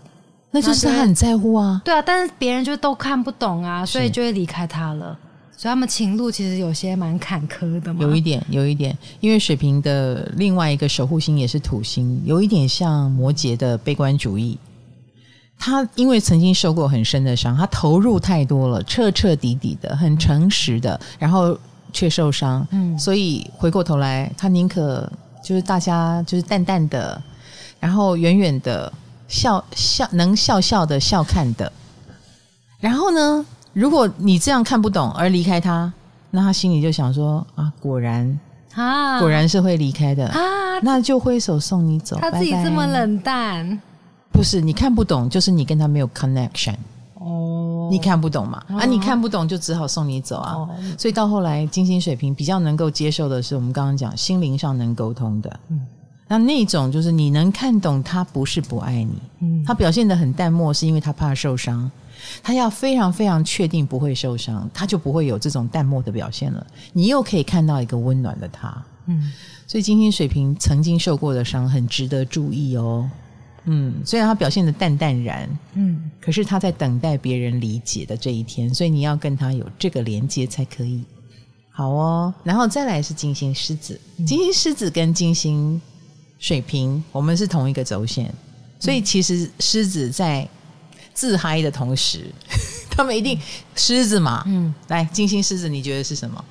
那就是他很在乎啊。对啊，但是别人就都看不懂啊，所以就会离开他了。所以他们情路其实有些蛮坎坷的嘛。有一点，有一点，因为水瓶的另外一个守护星也是土星，有一点像摩羯的悲观主义。他因为曾经受过很深的伤，他投入太多了，彻彻底底的，很诚实的，然后却受伤。嗯，所以回过头来，他宁可就是大家就是淡淡的，然后远远的笑笑，能笑笑的笑看的。然后呢，如果你这样看不懂而离开他，那他心里就想说啊，果然啊，果然是会离开的啊，那就挥手送你走。他自己这么冷淡。拜拜不是你看不懂，就是你跟他没有 connection 哦，你看不懂嘛？哦、啊，你看不懂就只好送你走啊。哦、所以到后来，金星水平比较能够接受的是，我们刚刚讲心灵上能沟通的。嗯，那那种就是你能看懂他不是不爱你，嗯，他表现得很淡漠，是因为他怕受伤。他要非常非常确定不会受伤，他就不会有这种淡漠的表现了。你又可以看到一个温暖的他，嗯，所以金星水平曾经受过的伤很值得注意哦。嗯，虽然他表现的淡淡然，嗯，可是他在等待别人理解的这一天，所以你要跟他有这个连接才可以。好哦，然后再来是金星狮子，金星狮子跟金星水瓶，我们是同一个轴线，所以其实狮子在自嗨的同时，(laughs) 他们一定狮子嘛，嗯，来金星狮子，你觉得是什么？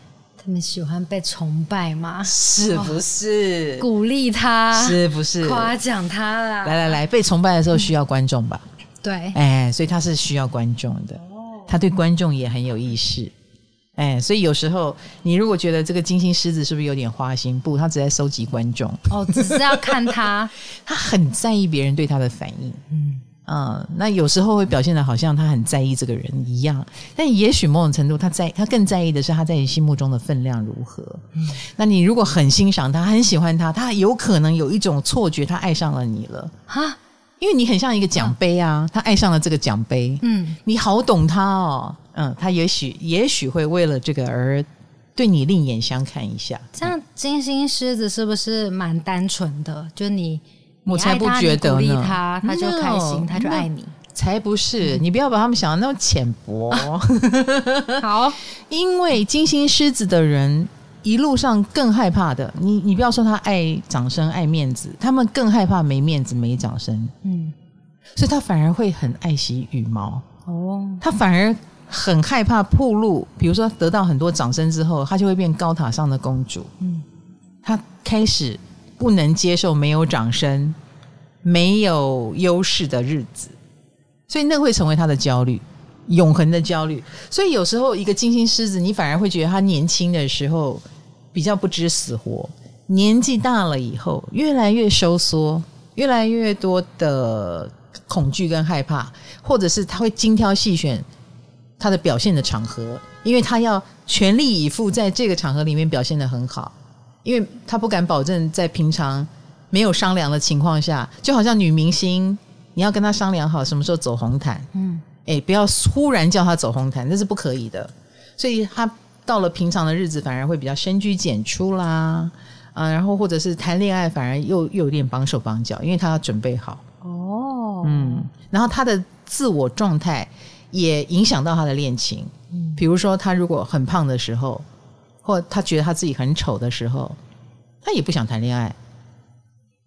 他们喜欢被崇拜吗？是不是？哦、鼓励他？是不是？夸奖他啦？来来来，被崇拜的时候需要观众吧？嗯、对，哎，所以他是需要观众的。他对观众也很有意识。哎，所以有时候你如果觉得这个金星狮子是不是有点花心？不，他只在收集观众。哦，只是要看他，(laughs) 他很在意别人对他的反应。嗯。嗯，那有时候会表现得好像他很在意这个人一样，但也许某种程度他在他更在意的是他在你心目中的分量如何。嗯，那你如果很欣赏他，很喜欢他，他有可能有一种错觉，他爱上了你了哈，因为你很像一个奖杯啊，他爱上了这个奖杯。嗯，你好懂他哦。嗯，他也许也许会为了这个而对你另眼相看一下。这样金星狮子是不是蛮单纯的？就你。我才不觉得呢，他，他就开心，他就爱你。才不是，你不要把他们想的那么浅薄。(laughs) 好，(laughs) 因为金星狮子的人一路上更害怕的，你你不要说他爱掌声、爱面子，他们更害怕没面子、没掌声。嗯，所以他反而会很爱惜羽毛。哦，他反而很害怕暴露，比如说得到很多掌声之后，他就会变高塔上的公主。嗯，他开始。不能接受没有掌声、没有优势的日子，所以那会成为他的焦虑，永恒的焦虑。所以有时候一个金星狮子，你反而会觉得他年轻的时候比较不知死活，年纪大了以后越来越收缩，越来越多的恐惧跟害怕，或者是他会精挑细选他的表现的场合，因为他要全力以赴在这个场合里面表现得很好。因为他不敢保证在平常没有商量的情况下，就好像女明星，你要跟她商量好什么时候走红毯，嗯，哎，不要忽然叫她走红毯，那是不可以的。所以她到了平常的日子，反而会比较深居简出啦，啊，然后或者是谈恋爱，反而又又有点绑手绑脚，因为她要准备好。哦，嗯，然后她的自我状态也影响到她的恋情，嗯，比如说她如果很胖的时候。或他觉得他自己很丑的时候，他也不想谈恋爱。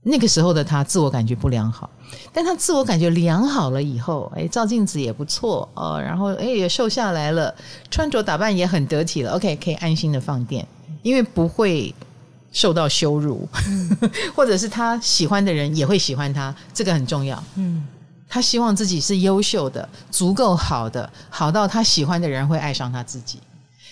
那个时候的他自我感觉不良好，但他自我感觉良好了以后，哎，照镜子也不错哦，然后哎也瘦下来了，穿着打扮也很得体了。OK，可以安心的放电，因为不会受到羞辱，嗯、(laughs) 或者是他喜欢的人也会喜欢他，这个很重要。嗯，他希望自己是优秀的，足够好的，好到他喜欢的人会爱上他自己。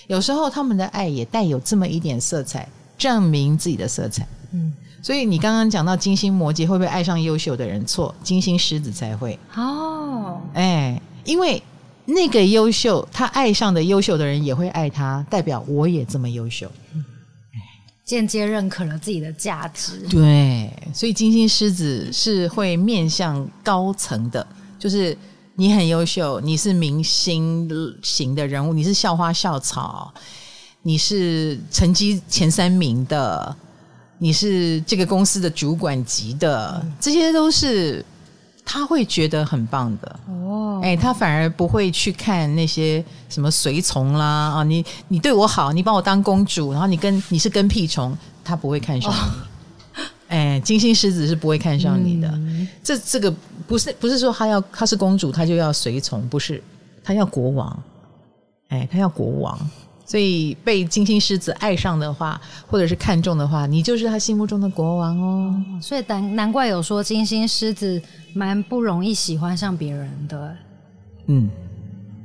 有时候他们的爱也带有这么一点色彩，证明自己的色彩。嗯，所以你刚刚讲到金星摩羯会不会爱上优秀的人？错，金星狮子才会。哦，哎，因为那个优秀，他爱上的优秀的人也会爱他，代表我也这么优秀。嗯，间接认可了自己的价值。对，所以金星狮子是会面向高层的，就是。你很优秀，你是明星型的人物，你是校花校草，你是成绩前三名的，你是这个公司的主管级的，这些都是他会觉得很棒的。哦，哎，他反而不会去看那些什么随从啦啊，你你对我好，你把我当公主，然后你跟你是跟屁虫，他不会看上你。哦、哎，金星狮子是不会看上你的。嗯、这这个不是不是说他要他是公主，他就要随从，不是他要国王，哎，他要国王。所以被金星狮子爱上的话，或者是看中的话，你就是他心目中的国王哦。所以难难怪有说金星狮子蛮不容易喜欢上别人的。嗯，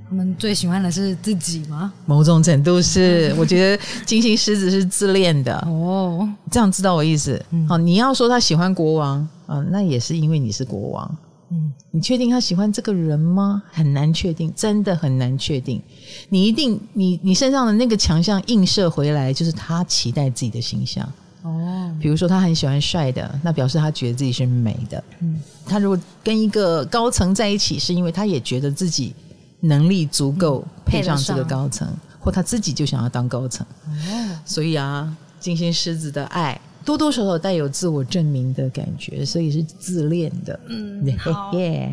他们最喜欢的是自己吗？某种程度是，我觉得金星狮子是自恋的哦。这样知道我意思？好、嗯，你要说他喜欢国王，嗯，那也是因为你是国王。嗯，你确定他喜欢这个人吗？很难确定，真的很难确定。你一定，你你身上的那个强项映射回来，就是他期待自己的形象。哦，比如说他很喜欢帅的，那表示他觉得自己是美的。嗯，他如果跟一个高层在一起，是因为他也觉得自己能力足够配上这个高层，或他自己就想要当高层。哦，所以啊，金星狮子的爱。多多少少带有自我证明的感觉，所以是自恋的。嗯，(laughs) 好，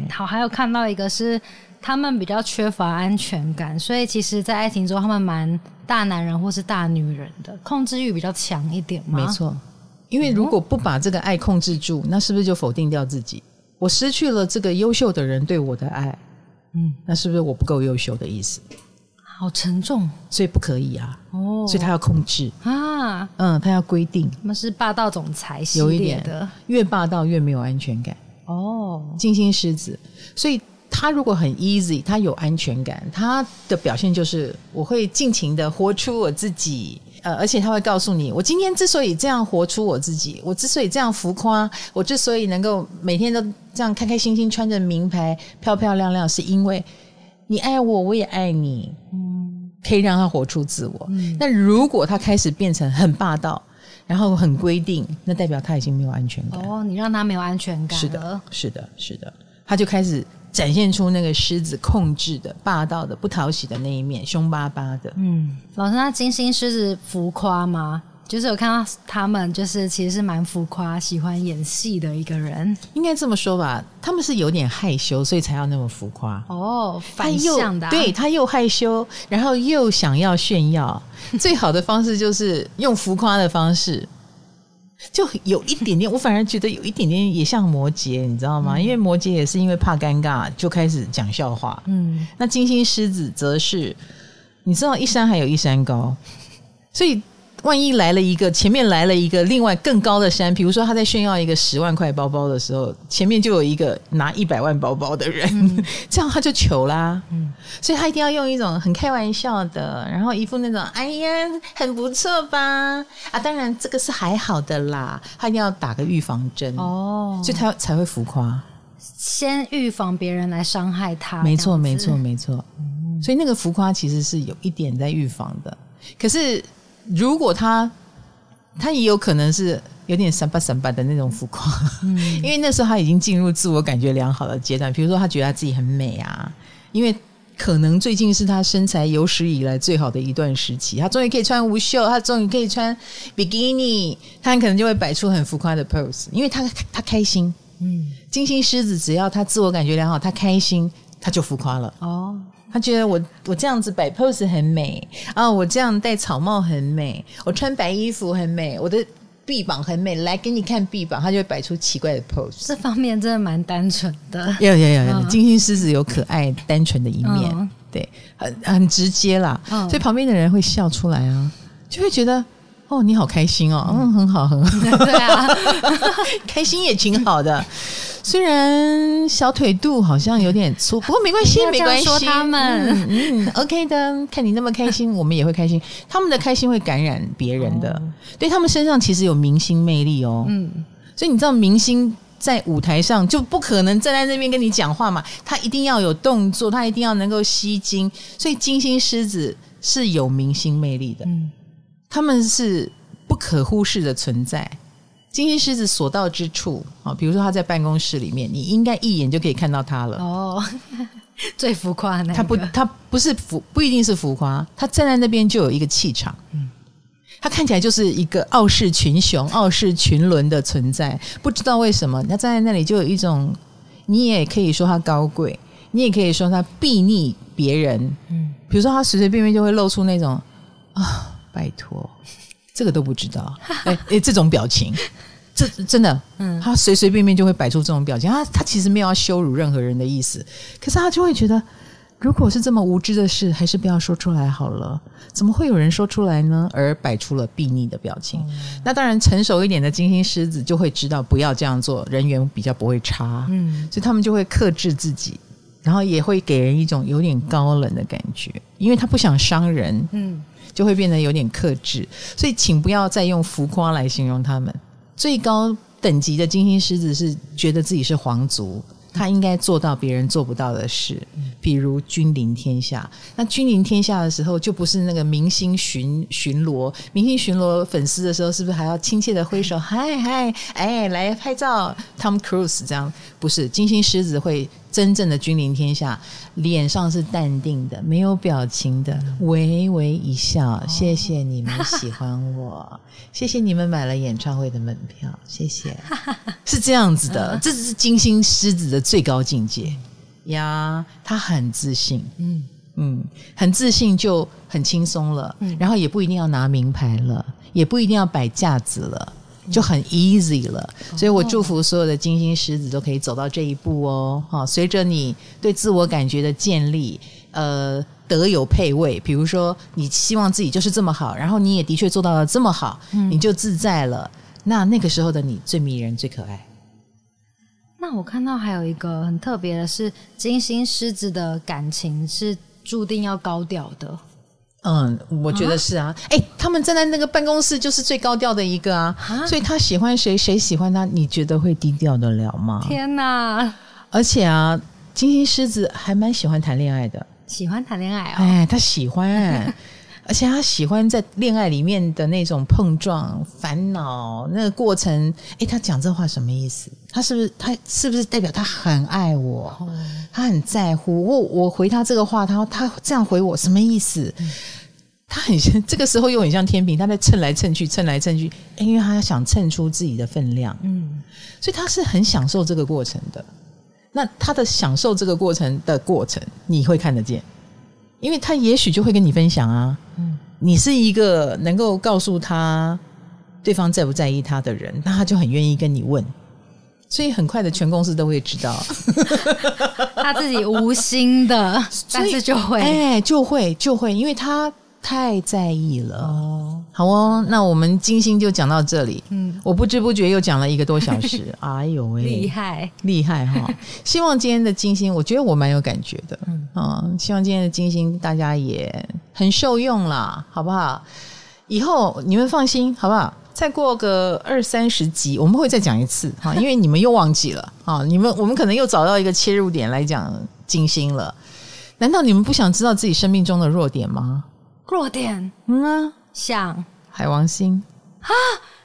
好，还有看到一个是他们比较缺乏安全感，所以其实，在爱情中他们蛮大男人或是大女人的，控制欲比较强一点嘛。没错，因为如果不把这个爱控制住，那是不是就否定掉自己？我失去了这个优秀的人对我的爱，嗯，那是不是我不够优秀的意思？好沉重，所以不可以啊！哦，所以他要控制啊，嗯，他要规定。那是霸道总裁系列的，有一点，越霸道越没有安全感。哦，金星狮子，所以他如果很 easy，他有安全感，他的表现就是我会尽情的活出我自己。呃，而且他会告诉你，我今天之所以这样活出我自己，我之所以这样浮夸，我之所以能够每天都这样开开心心穿着名牌、漂漂亮亮，是因为。你爱我，我也爱你，嗯，可以让他活出自我。嗯，但如果他开始变成很霸道，然后很规定，那代表他已经没有安全感。哦，你让他没有安全感。是的，是的，是的，他就开始展现出那个狮子控制的、霸道的、不讨喜的那一面，凶巴巴的。嗯，老师，那金星狮子浮夸吗？就是我看到他们，就是其实是蛮浮夸、喜欢演戏的一个人，应该这么说吧。他们是有点害羞，所以才要那么浮夸。哦，反向的，啊，对，他又害羞，然后又想要炫耀。最好的方式就是用浮夸的方式，就有一点点。我反而觉得有一点点也像摩羯，你知道吗？嗯，因为摩羯也是因为怕尴尬，就开始讲笑话。嗯，那金星狮子则是，你知道一山还有一山高，所以。万一来了一个，前面来了一个另外更高的山，比如说他在炫耀一个十万块包包的时候，前面就有一个拿一百万包包的人，嗯、(laughs) 这样他就糗啦。嗯，所以他一定要用一种很开玩笑的，然后一副那种哎呀很不错吧啊，当然这个是还好的啦，他一定要打个预防针哦，所以他才会浮夸，先预防别人来伤害他。没错，没错，没错。嗯，所以那个浮夸其实是有一点在预防的，可是。如果他，他也有可能是有点三八三八的那种浮夸，嗯，因为那时候他已经进入自我感觉良好的阶段。比如说，他觉得他自己很美啊，因为可能最近是他身材有史以来最好的一段时期，他终于可以穿无袖，他终于可以穿比基尼，他很可能就会摆出很浮夸的 pose，因为他他开心。嗯，金星狮子只要他自我感觉良好，他开心，他就浮夸了。哦。他觉得我我这样子摆 pose 很美啊，我这样戴草帽很美，我穿白衣服很美，我的臂膀很美，来给你看臂膀，他就会摆出奇怪的 pose。这方面真的蛮单纯的，有有有，金星狮子有可爱单纯的一面，嗯、对，很很直接啦，嗯、所以旁边的人会笑出来啊，就会觉得哦，你好开心哦，嗯，很好很好，(laughs) 对啊，(laughs) 开心也挺好的。虽然小腿肚好像有点粗，不过没关系，没关系。说他们嗯，嗯，(laughs) OK 的。看你那么开心，我们也会开心。他们的开心会感染别人的，哦、对他们身上其实有明星魅力哦。嗯，所以你知道，明星在舞台上就不可能站在那边跟你讲话嘛，他一定要有动作，他一定要能够吸睛。所以金星狮子是有明星魅力的，嗯，他们是不可忽视的存在。金星狮子所到之处啊，比如说他在办公室里面，你应该一眼就可以看到他了。哦，(laughs) 最浮夸的那个，他不，他不是浮，不一定是浮夸，他站在那边就有一个气场。嗯，他看起来就是一个傲视群雄、傲视群伦的存在。不知道为什么，他站在那里就有一种你也可以说他高贵，你也可以说他睥睨别人。嗯，比如说他随随便便就会露出那种啊，拜托，这个都不知道，(laughs) 哎哎，这种表情，这真的，嗯，他随随便便就会摆出这种表情，他他其实没有要羞辱任何人的意思，可是他就会觉得。如果是这么无知的事，还是不要说出来好了。怎么会有人说出来呢？而摆出了避逆的表情。嗯、那当然，成熟一点的金星狮子就会知道不要这样做，人缘比较不会差。嗯，所以他们就会克制自己，然后也会给人一种有点高冷的感觉，因为他不想伤人。嗯，就会变得有点克制。所以，请不要再用浮夸来形容他们。最高等级的金星狮子是觉得自己是皇族。他应该做到别人做不到的事，比如君临天下。那君临天下的时候，就不是那个明星巡巡逻，明星巡逻粉丝的时候，是不是还要亲切的挥手，嗨嗨，哎，来拍照，Tom Cruise 这样？不是，金星狮子会。真正的君临天下，脸上是淡定的，没有表情的，微微一笑。谢谢你们喜欢我，(laughs) 谢谢你们买了演唱会的门票，谢谢。是这样子的，(laughs) 这是金星狮子的最高境界呀。他很自信，嗯嗯，很自信就很轻松了，然后也不一定要拿名牌了，也不一定要摆架子了。就很 easy 了，所以我祝福所有的金星狮子都可以走到这一步哦。哈，随着你对自我感觉的建立，呃，德有配位。比如说，你希望自己就是这么好，然后你也的确做到了这么好，你就自在了。那那个时候的你最迷人、最可爱。那我看到还有一个很特别的是，金星狮子的感情是注定要高调的。嗯，我觉得是啊。哎、啊欸，他们站在那个办公室就是最高调的一个啊，啊所以他喜欢谁，谁喜欢他，你觉得会低调得了吗？天哪！而且啊，金星狮子还蛮喜欢谈恋爱的，喜欢谈恋爱啊、哦？哎，他喜欢，(laughs) 而且他喜欢在恋爱里面的那种碰撞、烦恼那个过程。哎、欸，他讲这话什么意思？他是不是他是不是代表他很爱我？哦、他很在乎我。我回他这个话，他他这样回我什么意思？嗯他很像，(laughs) 这个时候又很像天平，他在蹭来蹭去，蹭来蹭去，因为他想蹭出自己的分量，嗯，所以他是很享受这个过程的。那他的享受这个过程的过程，你会看得见，因为他也许就会跟你分享啊，嗯，你是一个能够告诉他对方在不在意他的人，那他就很愿意跟你问，所以很快的全公司都会知道，(laughs) 他自己无心的，但是就会，哎，就会就会，因为他。太在意了哦，好哦，那我们金星就讲到这里。嗯，我不知不觉又讲了一个多小时。(laughs) 哎呦喂，厉害厉害哈！(laughs) 希望今天的金星，我觉得我蛮有感觉的。嗯啊，希望今天的金星大家也很受用啦，好不好？以后你们放心，好不好？再过个二三十集，我们会再讲一次哈，(laughs) 因为你们又忘记了啊。你们我们可能又找到一个切入点来讲金星了。难道你们不想知道自己生命中的弱点吗？弱点，嗯啊，像海王星啊，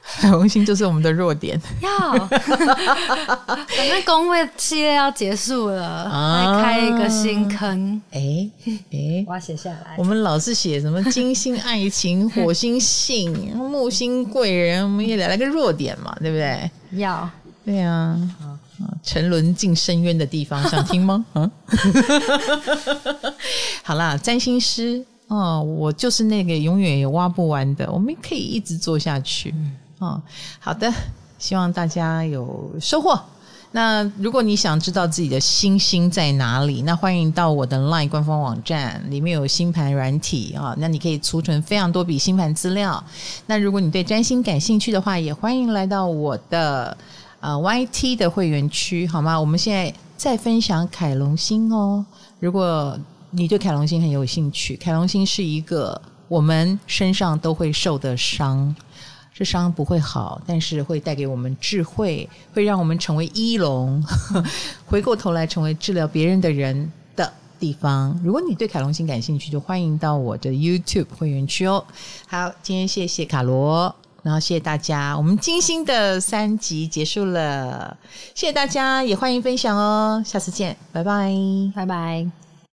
海王星就是我们的弱点。要，(laughs) 反正宫位系列要结束了，啊、来开一个新坑。哎哎，欸、我要写下来。我们老是写什么金星爱情、火星性、(laughs) 木星贵人，我们也来来个弱点嘛，对不对？要，对啊，沉沦进深渊的地方，想听吗？啊，(laughs) 好啦，占星师。哦，我就是那个永远也挖不完的，我们可以一直做下去。嗯、哦，好的，希望大家有收获。那如果你想知道自己的星星在哪里，那欢迎到我的 LINE 官方网站，里面有星盘软体啊、哦，那你可以储存非常多笔星盘资料。那如果你对占星感兴趣的话，也欢迎来到我的呃 YT 的会员区，好吗？我们现在在分享凯龙星哦，如果。你对凯龙星很有兴趣？凯龙星是一个我们身上都会受的伤，这伤不会好，但是会带给我们智慧，会让我们成为医龙，(laughs) 回过头来成为治疗别人的人的地方。如果你对凯龙星感兴趣，就欢迎到我的 YouTube 会员区哦。好，今天谢谢卡罗，然后谢谢大家，我们精心的三集结束了，谢谢大家，也欢迎分享哦，下次见，拜拜，拜拜。